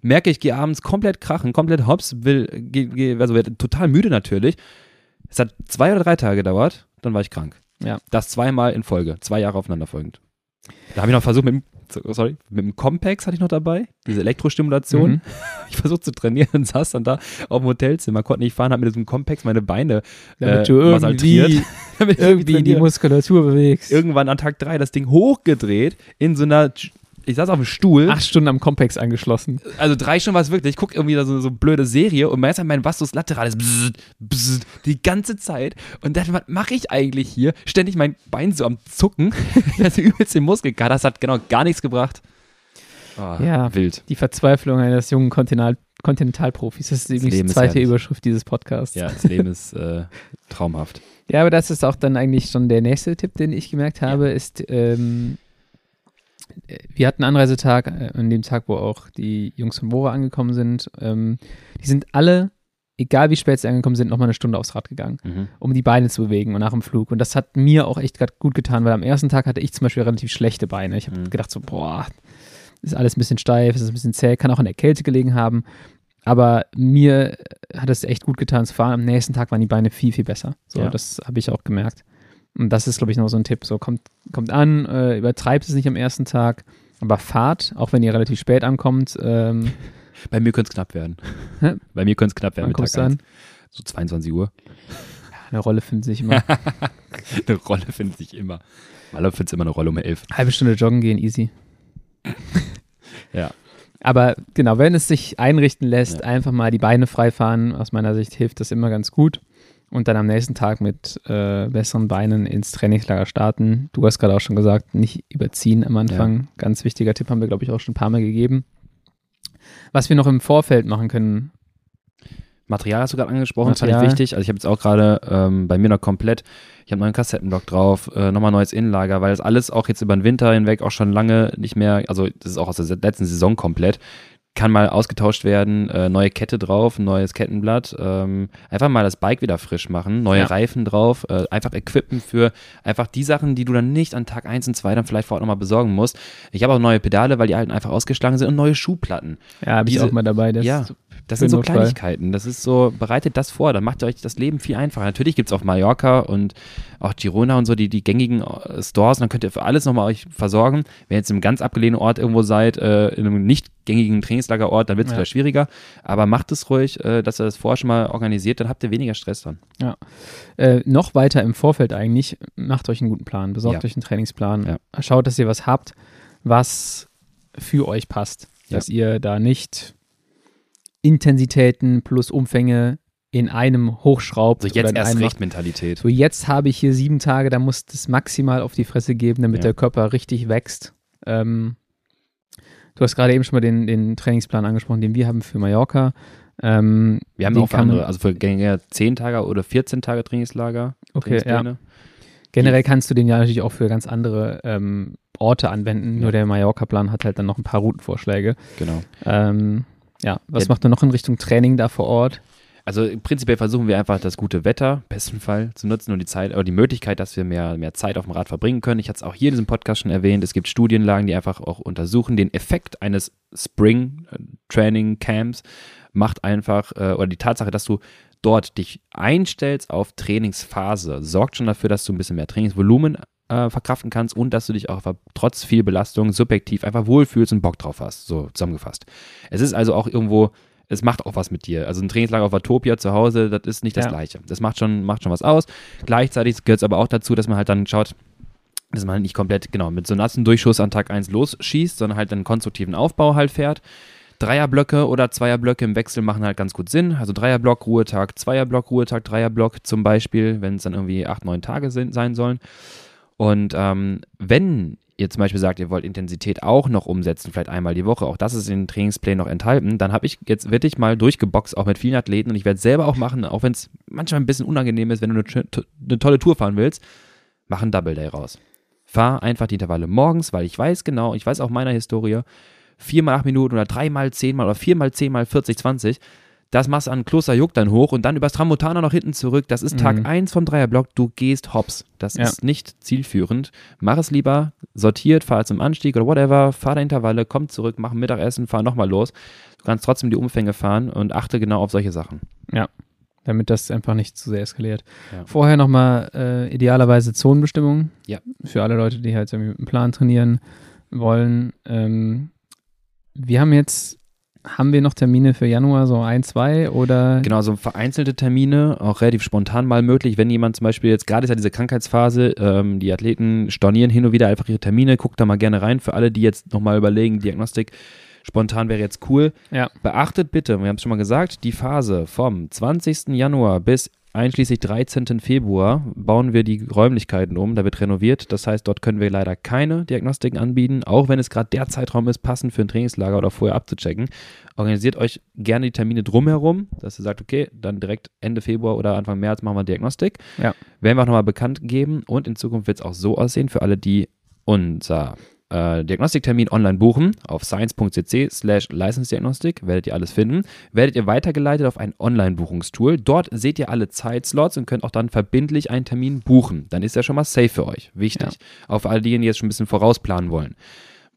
Merke ich, gehe abends komplett krachen, komplett hops, will, geh, geh, also werd total müde natürlich. Es hat zwei oder drei Tage gedauert, dann war ich krank. Ja. Das zweimal in Folge, zwei Jahre aufeinander folgend. Da habe ich noch versucht, mit dem, sorry, mit dem Compex hatte ich noch dabei, diese Elektrostimulation. Mhm. Ich versucht zu trainieren und saß dann da auf dem Hotelzimmer, konnte nicht fahren, habe mit diesem Compex meine Beine Damit äh, irgendwie. Damit irgendwie die. Muskulatur bewegst. Irgendwann an Tag 3 das Ding hochgedreht in so einer, ich saß auf dem Stuhl, Acht Stunden am Compex angeschlossen. also drei Stunden war es wirklich, ich gucke irgendwie da so, so blöde Serie und meist mein Vastus lateralis bzzzt, bzzzt, die ganze Zeit und dachte, was mache ich eigentlich hier? Ständig mein Bein so am Zucken, hatte übelst den Muskelkater, das hat genau gar nichts gebracht. Oh, Ja. Wild. Die Verzweiflung eines jungen Kontinental Kontinentalprofis. Das ist übrigens die zweite. Überschrift dieses Podcasts. Ja, das Leben ist äh, traumhaft. Ja, aber das ist auch dann eigentlich schon der nächste Tipp, den ich gemerkt habe, ist, ähm, äh, wir hatten einen Anreisetag, äh, an dem Tag, wo auch die Jungs von Bora angekommen sind. Ähm, die sind alle, egal wie spät sie angekommen sind, nochmal eine Stunde aufs Rad gegangen, Mhm. um die Beine zu bewegen und nach dem Flug. Und das hat mir auch echt grad gut getan, weil am ersten Tag hatte ich zum Beispiel relativ schlechte Beine. Ich habe Mhm. gedacht so, boah, ist alles ein bisschen steif, ist ein bisschen zäh, kann auch in der Kälte gelegen haben. Aber mir hat es echt gut getan zu fahren. Am nächsten Tag waren die Beine viel, viel besser. So, Ja. das habe ich auch gemerkt. Und das ist, glaube ich, noch so ein Tipp. So, kommt, kommt an, äh, übertreibt es nicht am ersten Tag, aber fahrt, auch wenn ihr relativ spät ankommt. Ähm, Bei mir könnte es knapp werden. Hä? Bei mir könnte es knapp werden wann mit Tag du 1. an? So 22 Uhr. Eine Rolle findet sich immer. Eine Rolle findet sich immer. Maler findet immer eine Rolle um 11. Halbe Stunde joggen gehen, easy. Ja. Aber genau, wenn es sich einrichten lässt, Ja. einfach mal die Beine frei fahren. Aus meiner Sicht hilft das immer ganz gut. Und dann am nächsten Tag mit äh, besseren Beinen ins Trainingslager starten. Du hast gerade auch schon gesagt, nicht überziehen am Anfang. Ganz wichtiger Tipp haben wir, glaube ich, auch schon ein paar Mal gegeben. Was wir noch im Vorfeld machen können, Material hast du gerade angesprochen, das fand Material. ich wichtig. Also ich habe jetzt auch gerade ähm, bei mir noch komplett, ich habe einen Kassettenblock drauf, äh, nochmal neues Innenlager, weil das alles auch jetzt über den Winter hinweg auch schon lange nicht mehr, also das ist auch aus der letzten Saison komplett, kann mal ausgetauscht werden, äh, neue Kette drauf, neues Kettenblatt, ähm, einfach mal das Bike wieder frisch machen, neue Ja. Reifen drauf, äh, einfach equippen für einfach die Sachen, die du dann nicht an Tag 1 und 2 dann vielleicht vor Ort nochmal besorgen musst. Ich habe auch neue Pedale, weil die alten einfach ausgeschlagen sind und neue Schuhplatten. Ja, habe ich auch mal dabei. Das ja, das sind so Notfall. Kleinigkeiten. Das ist so, bereitet das vor, dann macht ihr euch das Leben viel einfacher. Natürlich gibt es auf Mallorca und auch Girona und so die, die gängigen äh, Stores, dann könnt ihr für alles nochmal euch versorgen. Wenn ihr jetzt in einem ganz abgelegenen Ort irgendwo seid, äh, in einem nicht gängigen Trainingslagerort, dann wird es Ja. vielleicht schwieriger. Aber macht es ruhig, äh, dass ihr das vorher schon mal organisiert, dann habt ihr weniger Stress dann. äh, noch weiter im Vorfeld eigentlich, macht euch einen guten Plan, besorgt Ja. euch einen Trainingsplan, Ja. schaut, dass ihr was habt, was für euch passt. Ja. Dass ihr da nicht Intensitäten plus Umfänge in einem hochschraubt. Also jetzt erst recht Mentalität. So, jetzt habe ich hier sieben Tage, da muss das maximal auf die Fresse geben, damit Ja. der Körper richtig wächst. Ähm, du hast gerade eben schon mal den, den Trainingsplan angesprochen, den wir haben für Mallorca. Ähm, Wir haben auch für andere, also für Gänger 10 Tage oder 14 Tage Trainingslager. Okay, ja. Generell kannst du den ja natürlich auch für ganz andere ähm, Orte anwenden. Ja. Nur der Mallorca-Plan hat halt dann noch ein paar Routenvorschläge. Genau. Ähm, ja, was Ja. macht ihr noch in Richtung Training da vor Ort? Also prinzipiell versuchen wir einfach das gute Wetter, besten Fall, zu nutzen und die Zeit, oder die Möglichkeit, dass wir mehr, mehr Zeit auf dem Rad verbringen können. Ich hatte es auch hier in diesem Podcast schon erwähnt. Es gibt Studienlagen, die einfach auch untersuchen, den Effekt eines Spring äh, Training Camps macht einfach, äh, oder die Tatsache, dass du dort dich einstellst auf Trainingsphase, sorgt schon dafür, dass du ein bisschen mehr Trainingsvolumen äh, verkraften kannst und dass du dich auch trotz viel Belastung subjektiv einfach wohlfühlst und Bock drauf hast, so zusammengefasst. Es ist also auch irgendwo, es macht auch was mit dir. Also ein Trainingslager auf Atopia zu Hause, das ist nicht das Ja. Gleiche. Das macht schon, macht schon was aus. Gleichzeitig gehört es aber auch dazu, dass man halt dann schaut, dass man halt nicht komplett, genau, mit so nassen Durchschuss an Tag 1 losschießt, sondern halt einen konstruktiven Aufbau halt fährt. Dreierblöcke oder Zweierblöcke im Wechsel machen halt ganz gut Sinn. Also Dreierblock, Ruhetag, Zweierblock, Ruhetag, Dreierblock zum Beispiel, wenn es dann irgendwie acht, neun Tage sind, sein sollen. Und ähm, wenn ihr zum Beispiel sagt, ihr wollt Intensität auch noch umsetzen, vielleicht einmal die Woche, auch das ist in den Trainingsplänen noch enthalten, dann habe ich jetzt wirklich mal durchgeboxt, auch mit vielen Athleten und ich werde es selber auch machen, auch wenn es manchmal ein bisschen unangenehm ist, wenn du eine, eine tolle Tour fahren willst, mach einen Double Day raus. Fahr einfach die Intervalle morgens, weil ich weiß genau, ich weiß auch meiner Historie, viermal acht Minuten oder dreimal zehnmal oder viermal zehnmal 40, 20, das machst du an Klosterjuck dann hoch und dann übers Tramontana noch hinten zurück. Das ist Tag Mhm. 1 vom Dreierblock. Du gehst hops. Das Ja. ist nicht zielführend. Mach es lieber sortiert, fahr zum Anstieg oder whatever, fahr deine Intervalle, komm zurück, mach ein Mittagessen, fahr nochmal los. Du kannst trotzdem die Umfänge fahren und achte genau auf solche Sachen. damit das einfach nicht zu sehr eskaliert. Ja. Vorher nochmal äh, idealerweise Zonenbestimmung. Ja. Für alle Leute, die halt irgendwie mit einem Plan trainieren wollen. Ähm, wir haben jetzt, haben wir noch Termine für Januar, so ein, zwei oder? Genau, so vereinzelte Termine, auch relativ spontan mal möglich. Wenn jemand zum Beispiel jetzt gerade ist ja diese Krankheitsphase, ähm, die Athleten stornieren hin und wieder einfach ihre Termine, guckt da mal gerne rein. Für alle, die jetzt nochmal überlegen, Diagnostik spontan wäre jetzt cool. Ja. Beachtet bitte, wir haben es schon mal gesagt, die Phase vom 20. Januar bis einschließlich 13. Februar bauen wir die Räumlichkeiten um, da wird renoviert. Das heißt, dort können wir leider keine Diagnostiken anbieten, auch wenn es gerade der Zeitraum ist, passend für ein Trainingslager oder vorher abzuchecken. Organisiert euch gerne die Termine drumherum, dass ihr sagt, okay, dann direkt Ende Februar oder Anfang März machen wir Diagnostik. Ja. Werden wir auch nochmal bekannt geben und in Zukunft wird es auch so aussehen, für alle, die unser äh, Diagnostiktermin online buchen, auf science.cc slash Leistungsdiagnostik, werdet ihr alles finden, werdet ihr weitergeleitet auf ein Online-Buchungstool. Dort seht ihr alle Zeitslots und könnt auch dann verbindlich einen Termin buchen. Dann ist er schon mal safe für euch. Wichtig. Auch für alle diejenigen, die jetzt schon ein bisschen vorausplanen wollen.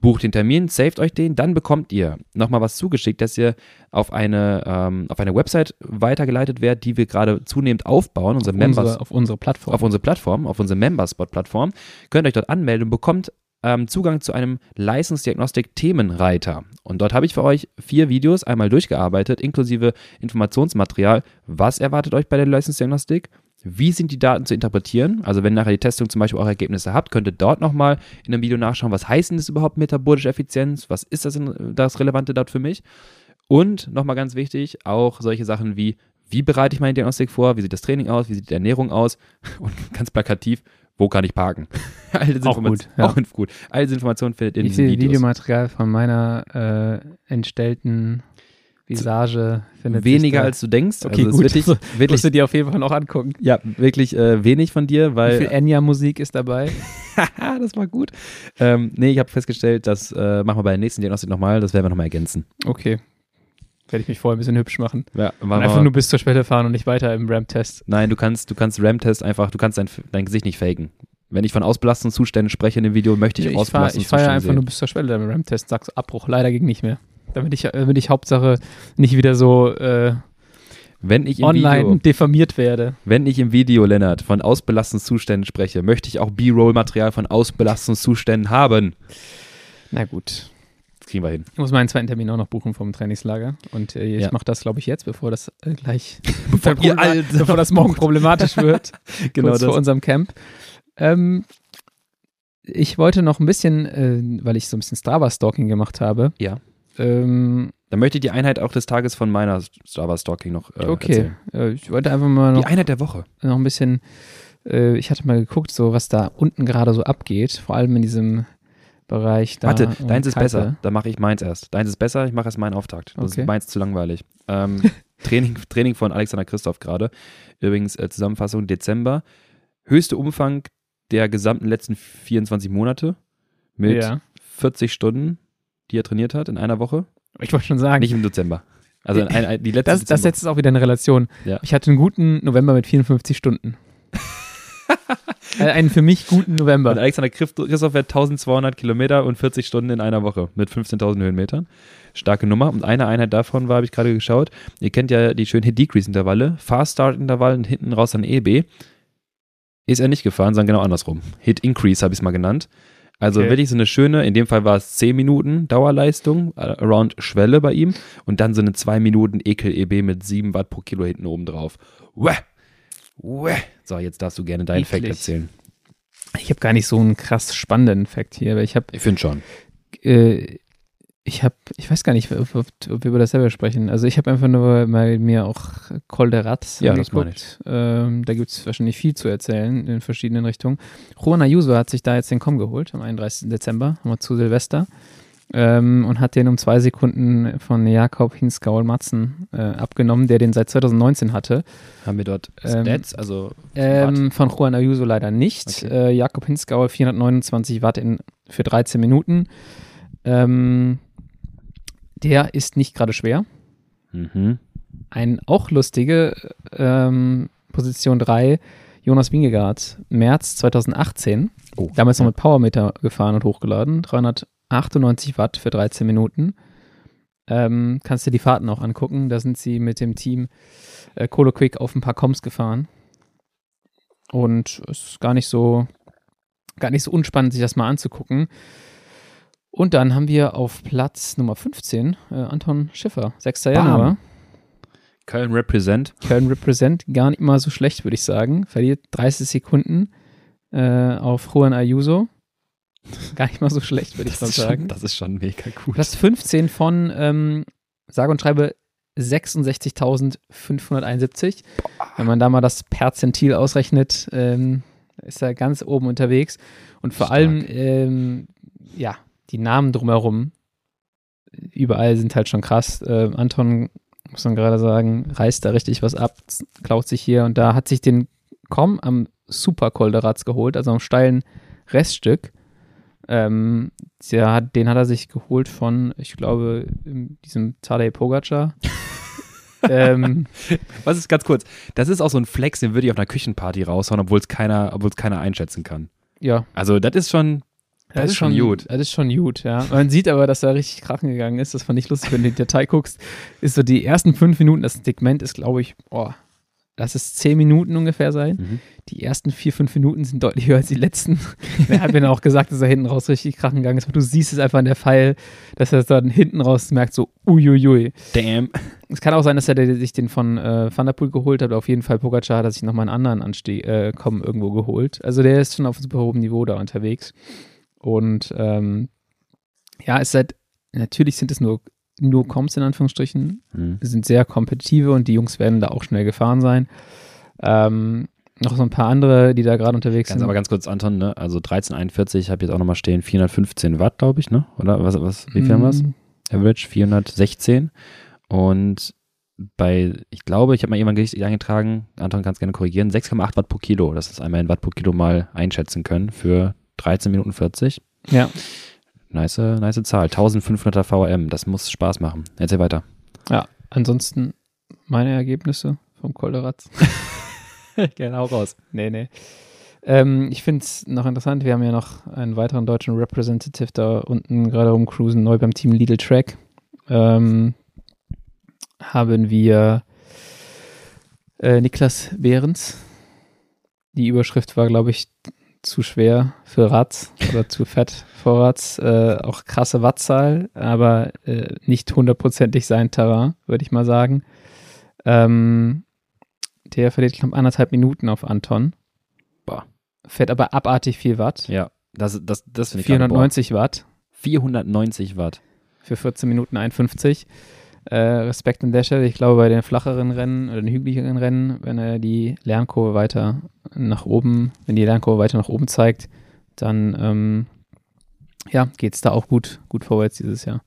Bucht den Termin, saved euch den, dann bekommt ihr nochmal was zugeschickt, dass ihr auf eine, ähm, auf eine Website weitergeleitet werdet, die wir gerade zunehmend aufbauen, unsere auf, Members unsere, auf unsere Plattform. auf unsere Plattform, auf unsere Memberspot-Plattform, könnt euch dort anmelden und bekommt ähm, Zugang zu einem Leistungsdiagnostik-Themenreiter. Und dort habe ich für euch vier Videos einmal durchgearbeitet, inklusive Informationsmaterial. Was erwartet euch bei der Leistungsdiagnostik? Wie sind die Daten zu interpretieren? Also wenn nachher die Testung zum Beispiel eure Ergebnisse habt, könnt ihr dort nochmal in einem Video nachschauen, was heißt denn das überhaupt metabolische Effizienz? Was ist das, das Relevante dort für mich? Und nochmal ganz wichtig, auch solche Sachen wie, wie bereite ich meine Diagnostik vor? Wie sieht das Training aus? Wie sieht die Ernährung aus? Und ganz plakativ, wo kann ich parken? All diese Auch gut, ja. Auch gut. All diese Informationen findet ihr in ich diesen sehe Videos. Videomaterial von meiner äh, entstellten Visage findet Weniger als du denkst. Okay, also gut. Ist Also, wirklich, Ich wirklich, musste die auf jeden Fall noch angucken. ja, wirklich äh, wenig von dir, Wie weil viel Enya-Musik ist dabei? Haha, das war gut. Ähm, nee, ich habe festgestellt, das äh, machen wir bei der nächsten Diagnostik nochmal, das werden wir nochmal ergänzen. Okay. Werde ich mich vorher ein bisschen hübsch machen. Ja, einfach nur bis zur Schwelle fahren und nicht weiter im Ramp-Test. Nein, du kannst, du kannst RAM-Test einfach, du kannst dein, dein Gesicht nicht faken. Wenn ich von ausbelastenden Zuständen spreche in dem Video, möchte ich, Ich, ich fahre ausbelastende ich fahr ja Zustände einfach sehen. nur bis zur Schwelle im Ramp-Test, sagst Abbruch. Leider ging nicht mehr. Damit ich, damit ich Hauptsache nicht wieder so äh, Wenn ich im online Video, diffamiert werde. wenn ich im Video, Lennart, von ausbelastenden Zuständen spreche, möchte ich auch B-Roll-Material von ausbelastenden Zuständen haben. Na gut. Kriegen wir hin. Ich muss meinen zweiten Termin auch noch buchen vom Trainingslager. Und äh, ich Ja. mache das, glaube ich, jetzt, bevor das äh, gleich, Bevor alle- bevor das morgen problematisch wird. Genau das. vor unserem Camp. Ähm, ich wollte noch ein bisschen, äh, weil ich so ein bisschen Strava-Stalking gemacht habe. Ja. Ähm, Dann möchte ich die Einheit auch des Tages von meiner Strava-Stalking noch äh, okay. erzählen. Äh, ich wollte einfach mal noch Die Einheit der Woche. noch ein bisschen, äh, ich hatte mal geguckt, so was da unten gerade so abgeht, vor allem in diesem Bereich da. Warte, deins ist Kalpe. besser. Dann mache ich meins erst. Deins ist besser, ich mache erst meinen Auftakt. Das Okay. ist meins zu langweilig. Ähm, Training, Training von Alexander Christoph gerade. Übrigens äh, Zusammenfassung Dezember. Höchste Umfang der gesamten letzten 24 Monate mit Ja, 40 Stunden, die er trainiert hat in einer Woche. ich wollte schon sagen, Nicht im Dezember. Also in ein, ein, die letzte das, das setzt es auch wieder in Relation. Ja. Ich hatte einen guten November mit 54 Stunden. Äh, einen für mich guten Und November. Alexander Christ- Christoph fährt 1200 Kilometer und 40 Stunden in einer Woche mit 15.000 Höhenmetern. Starke Nummer. Und eine Einheit davon war, habe ich gerade geschaut, ihr kennt ja die schönen Hit-Decrease-Intervalle, Fast-Start-Intervall und hinten raus dann EB. Ist er nicht gefahren, sondern genau andersrum. Hit-Increase habe ich es mal genannt. Also Okay. wirklich so eine schöne, in dem Fall war es 10 Minuten Dauerleistung, äh, around Schwelle bei ihm und dann so eine 2 Minuten Ekel-EB mit 7 Watt pro Kilo hinten oben drauf. Uäh. Uäh. So, jetzt darfst du gerne deinen Fact Eklig. erzählen. Ich habe gar nicht so einen krass spannenden Fact hier, aber ich habe Ich finde schon. äh, ich habe, ich weiß gar nicht, ob, ob, ob wir über das selber sprechen. Also ich habe einfach nur mal mir auch Col de Rats Ja, angeguckt. Ähm, da gibt es wahrscheinlich viel zu erzählen in verschiedenen Richtungen. Juan Ayuso hat sich da jetzt den Com geholt am 31. Dezember, nochmal zu Silvester. Ähm, und hat den um zwei Sekunden von Jakob Hinskaul Matzen äh, abgenommen, der den seit 2019 hatte. Haben wir dort Ähm, Stats, also Ähm, von Juan Ayuso leider nicht. Okay. Äh, Jakob Hinskauer 429 Watt in, für 13 Minuten. Ähm, der ist nicht gerade schwer. mhm. Ein auch lustige ähm, Position 3, Jonas Wingegaard, März 2018. Oh. Damals noch mit Powermeter gefahren und hochgeladen. 398 Watt für 13 Minuten. Ähm, kannst dir die Fahrten auch angucken. Da sind sie mit dem Team äh, Colo Quick auf ein paar Coms gefahren. Und es ist gar nicht so, gar nicht so unspannend, sich das mal anzugucken. Und dann haben wir auf Platz Nummer 15 äh, Anton Schiffer, 6. Bam. Januar. Köln Represent. Köln Represent, gar nicht mal so schlecht, würde ich sagen. Verliert 30 Sekunden äh, auf Juan Ayuso. Gar nicht mal so schlecht, würde ich mal sagen. Schon, das ist schon mega gut. Platz 15 von, ähm, sage und schreibe, 66.571. Wenn man da mal das Perzentil ausrechnet, ähm, ist er ganz oben unterwegs. Und vor Stark. allem, ähm, ja, die Namen drumherum, überall sind halt schon krass. Äh, Anton, muss man gerade sagen, reißt da richtig was ab, klaut sich hier und da, hat sich den Com am Super Kolderatz geholt, also am steilen Reststück. Ähm, hat, den hat er sich geholt von, ich glaube, in diesem Tadej Pogacar. ähm, Was ist ganz kurz? Das ist auch so ein Flex, den würde ich auf einer Küchenparty raushauen, obwohl es keiner, obwohl es keiner einschätzen kann. ja, Also, das ist schon, das, ist schon gut. Das ist schon gut, ja. Man sieht aber, dass er richtig krachen gegangen ist. Das fand ich lustig, wenn du in die Datei guckst. Ist so die ersten fünf Minuten, das Segment ist, glaube ich, oh, lass es zehn Minuten ungefähr sein. Mhm. Die ersten vier, fünf Minuten sind deutlich höher als die letzten. er hat mir dann auch gesagt, dass er hinten raus richtig krachen gegangen ist. Aber du siehst es einfach an der Pfeil, dass er es dann hinten raus merkt, so uiuiui. Damn. Es kann auch sein, dass er sich den von äh, Van der Poel geholt hat, auf jeden Fall Pogacar hat er sich nochmal einen anderen Anstieg äh, kommen irgendwo geholt. Also der ist schon auf super hohem Niveau da unterwegs. Und ähm, ja, es ist halt, natürlich sind es nur, nur Comps in Anführungsstrichen, Mhm. sind sehr kompetitive und die Jungs werden da auch schnell gefahren sein. Ähm, noch so ein paar andere, die da gerade unterwegs Ganz sind. aber ganz kurz, Anton, ne? Also 1341, ich habe jetzt auch nochmal stehen, 415 Watt, glaube ich, ne? Oder was, was, wie viel haben wir es? Mm, Average 416. Und bei, ich glaube, ich habe mal jemand richtig eingetragen, Anton kann es gerne korrigieren, 6,8 Watt pro Kilo. Das ist einmal in Watt pro Kilo mal einschätzen können für 13 Minuten 40. Ja. Nice, nice Zahl. 1500er VM. Das muss Spaß machen. Erzähl weiter. Ja, ansonsten meine Ergebnisse vom Kolderatz. genau raus. Nee, nee. Ähm, ich finde es noch interessant, wir haben ja noch einen weiteren deutschen Representative da unten gerade rumcruisen, neu beim Team Lidl Track. Ähm, haben wir äh, Niklas Behrens. Die Überschrift war, glaube ich, zu schwer für Rats oder zu fett für Rats. Äh, auch krasse Wattzahl, aber äh, nicht hundertprozentig sein Terrain, würde ich mal sagen. Ähm, der verliert, glaube ich, anderthalb Minuten auf Anton. Boah. Fährt aber abartig viel Watt. Ja, das, das, das finde ich 490 gerade, Watt. boah, 490 Watt. für 14 Minuten 51. Äh, Respekt an der Stelle. Ich glaube, bei den flacheren Rennen oder den hügeligeren Rennen, wenn er die Lernkurve weiter nach oben, wenn die Lernkurve weiter nach oben zeigt, dann ähm, ja, geht es da auch gut, gut vorwärts dieses Jahr.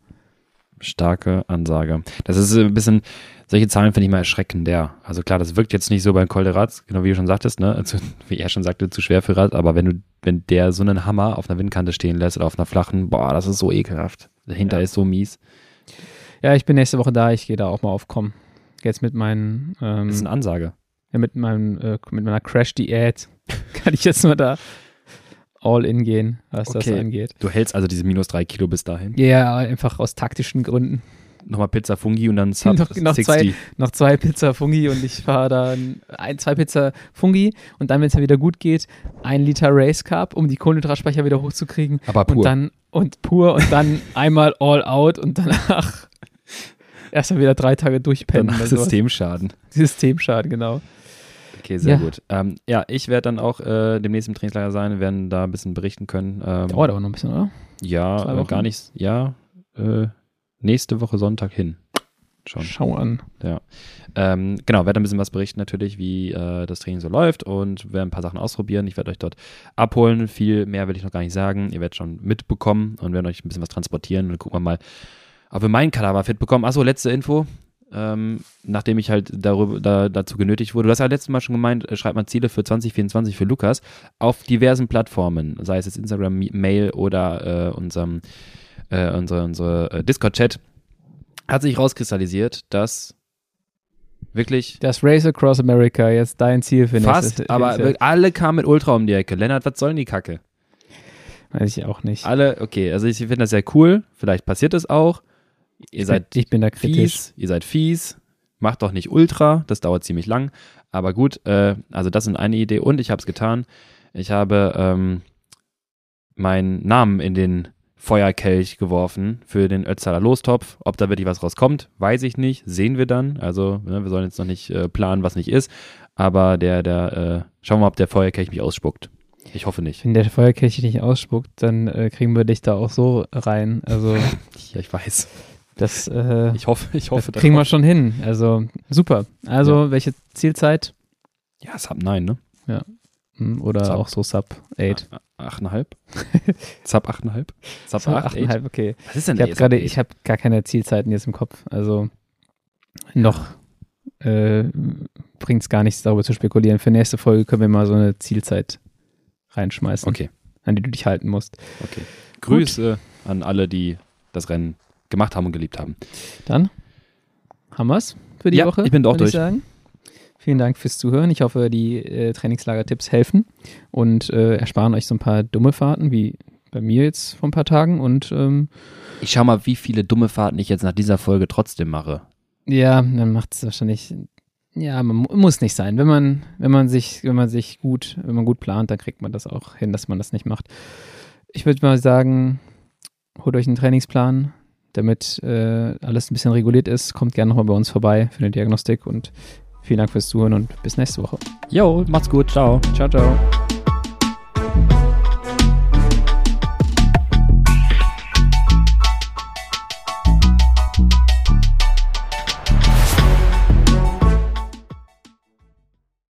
Starke Ansage. Das ist ein bisschen, solche Zahlen finde ich mal erschreckender. Also klar, das wirkt jetzt nicht so beim Kolderatz, genau wie du schon sagtest, ne? Also, wie er schon sagte, zu schwer für Rad, aber wenn du, wenn der so einen Hammer auf einer Windkante stehen lässt oder auf einer flachen, boah, das ist so ekelhaft. Dahinter Ja. ist so mies. Ja, ich bin nächste Woche da, ich gehe da auch mal aufkommen. Jetzt mit meinen, ähm, Das ist eine Ansage. ja, mit meinem, äh, mit meiner Crash-Diät kann ich jetzt mal da all in gehen, was das Okay. angeht. Du hältst also diese minus drei Kilo bis dahin. Ja, einfach aus taktischen Gründen. Nochmal Pizza Fungi und dann Sub Noch- noch 60. zwei. noch zwei Pizza Fungi und ich fahre dann ein, zwei Pizza Fungi und dann, wenn es mir wieder gut geht, ein Liter Race Cup, um die Kohlenhydratspeicher wieder hochzukriegen. Aber pur. Und dann und pur und dann einmal all out und danach erst mal wieder drei Tage durchpennen. Danach. Systemschaden. Systemschaden, genau. Okay, sehr Ja. gut. Ähm, ja, ich werde dann auch äh, demnächst im Trainingslager sein. Wir werden da ein bisschen berichten können. Ähm, Dauert aber noch ein bisschen, oder? Ja, äh, gar nichts. Ja, äh, nächste Woche Sonntag hin. Schon. Schau an. Ähm, genau, werde ein bisschen was berichten natürlich, wie äh, das Training so läuft und werde ein paar Sachen ausprobieren. Ich werde euch dort abholen. Viel mehr will ich noch gar nicht sagen. Ihr werdet schon mitbekommen und werden euch ein bisschen was transportieren. Und dann gucken wir mal, ob wir meinen Kadaver fit bekommen. Achso, letzte Info. Ähm, nachdem ich halt darüber, da, dazu genötigt wurde. Du hast ja letztes Mal schon gemeint, äh, schreibt mal Ziele für 2024 für Lukas auf diversen Plattformen, sei es jetzt Instagram, Mail oder äh, unserem, äh, unsere, unsere äh, Discord-Chat. Hat sich rauskristallisiert, dass wirklich Das Race Across America jetzt dein Ziel für Fast, nächstes- aber ist alle kamen mit Ultra um die Ecke. Lennart, was soll denn die Kacke? Weiß ich auch nicht. Alle, okay, also ich finde das sehr cool. Vielleicht passiert es auch. Ihr seid ich bin da kritisch. fies, ihr seid fies. Macht doch nicht Ultra, das dauert ziemlich lang. Aber gut, äh, also das sind eine Idee und ich habe es getan. Ich habe ähm, meinen Namen in den Feuerkelch geworfen für den Ötzaler Lostopf. Ob da wirklich was rauskommt, weiß ich nicht. Sehen wir dann. Also ne, wir sollen jetzt noch nicht äh, planen, was nicht ist. Aber der, der, äh, schauen wir mal, ob der Feuerkelch mich ausspuckt. Ich hoffe nicht. Wenn der Feuerkelch nicht ausspuckt, dann äh, kriegen wir dich da auch so rein. Also Ja, ich weiß. Das, äh, Ich hoffe, ich hoffe, das kriegen wir schon hin. Also super. Also welche Zielzeit? Ja, Sub 9, ne? Hm, Oder Sub. auch so Sub 8. Ah, 8,5? Sub 8,5? Sub Sub 8, 8? 8,5, okay. Was ist denn Ich habe Sub gerade, 8? ich habe gar keine Zielzeiten jetzt im Kopf. Also noch äh, bringt es gar nichts darüber zu spekulieren. Für nächste Folge können wir mal so eine Zielzeit reinschmeißen, Okay, an die du dich halten musst. okay. Grüße an alle, die das Rennen gemacht haben und geliebt haben. Dann haben wir's für die Ja, Woche. ich bin doch durch. sagen. Vielen Dank fürs Zuhören. Ich hoffe, die äh, Trainingslager-Tipps helfen und äh, ersparen euch so ein paar dumme Fahrten, wie bei mir jetzt vor ein paar Tagen. Und ähm, Ich schau mal, wie viele dumme Fahrten ich jetzt nach dieser Folge trotzdem mache. ja, dann macht es wahrscheinlich. Ja, man mu- muss nicht sein. Wenn man, wenn man sich, wenn man sich gut, wenn man gut plant, dann kriegt man das auch hin, dass man das nicht macht. Ich würde mal sagen, holt euch einen Trainingsplan, damit äh, alles ein bisschen reguliert ist. Kommt gerne nochmal bei uns vorbei für eine Diagnostik und vielen Dank fürs Zuhören und bis nächste Woche. Jo, macht's gut, ciao. Ciao, ciao.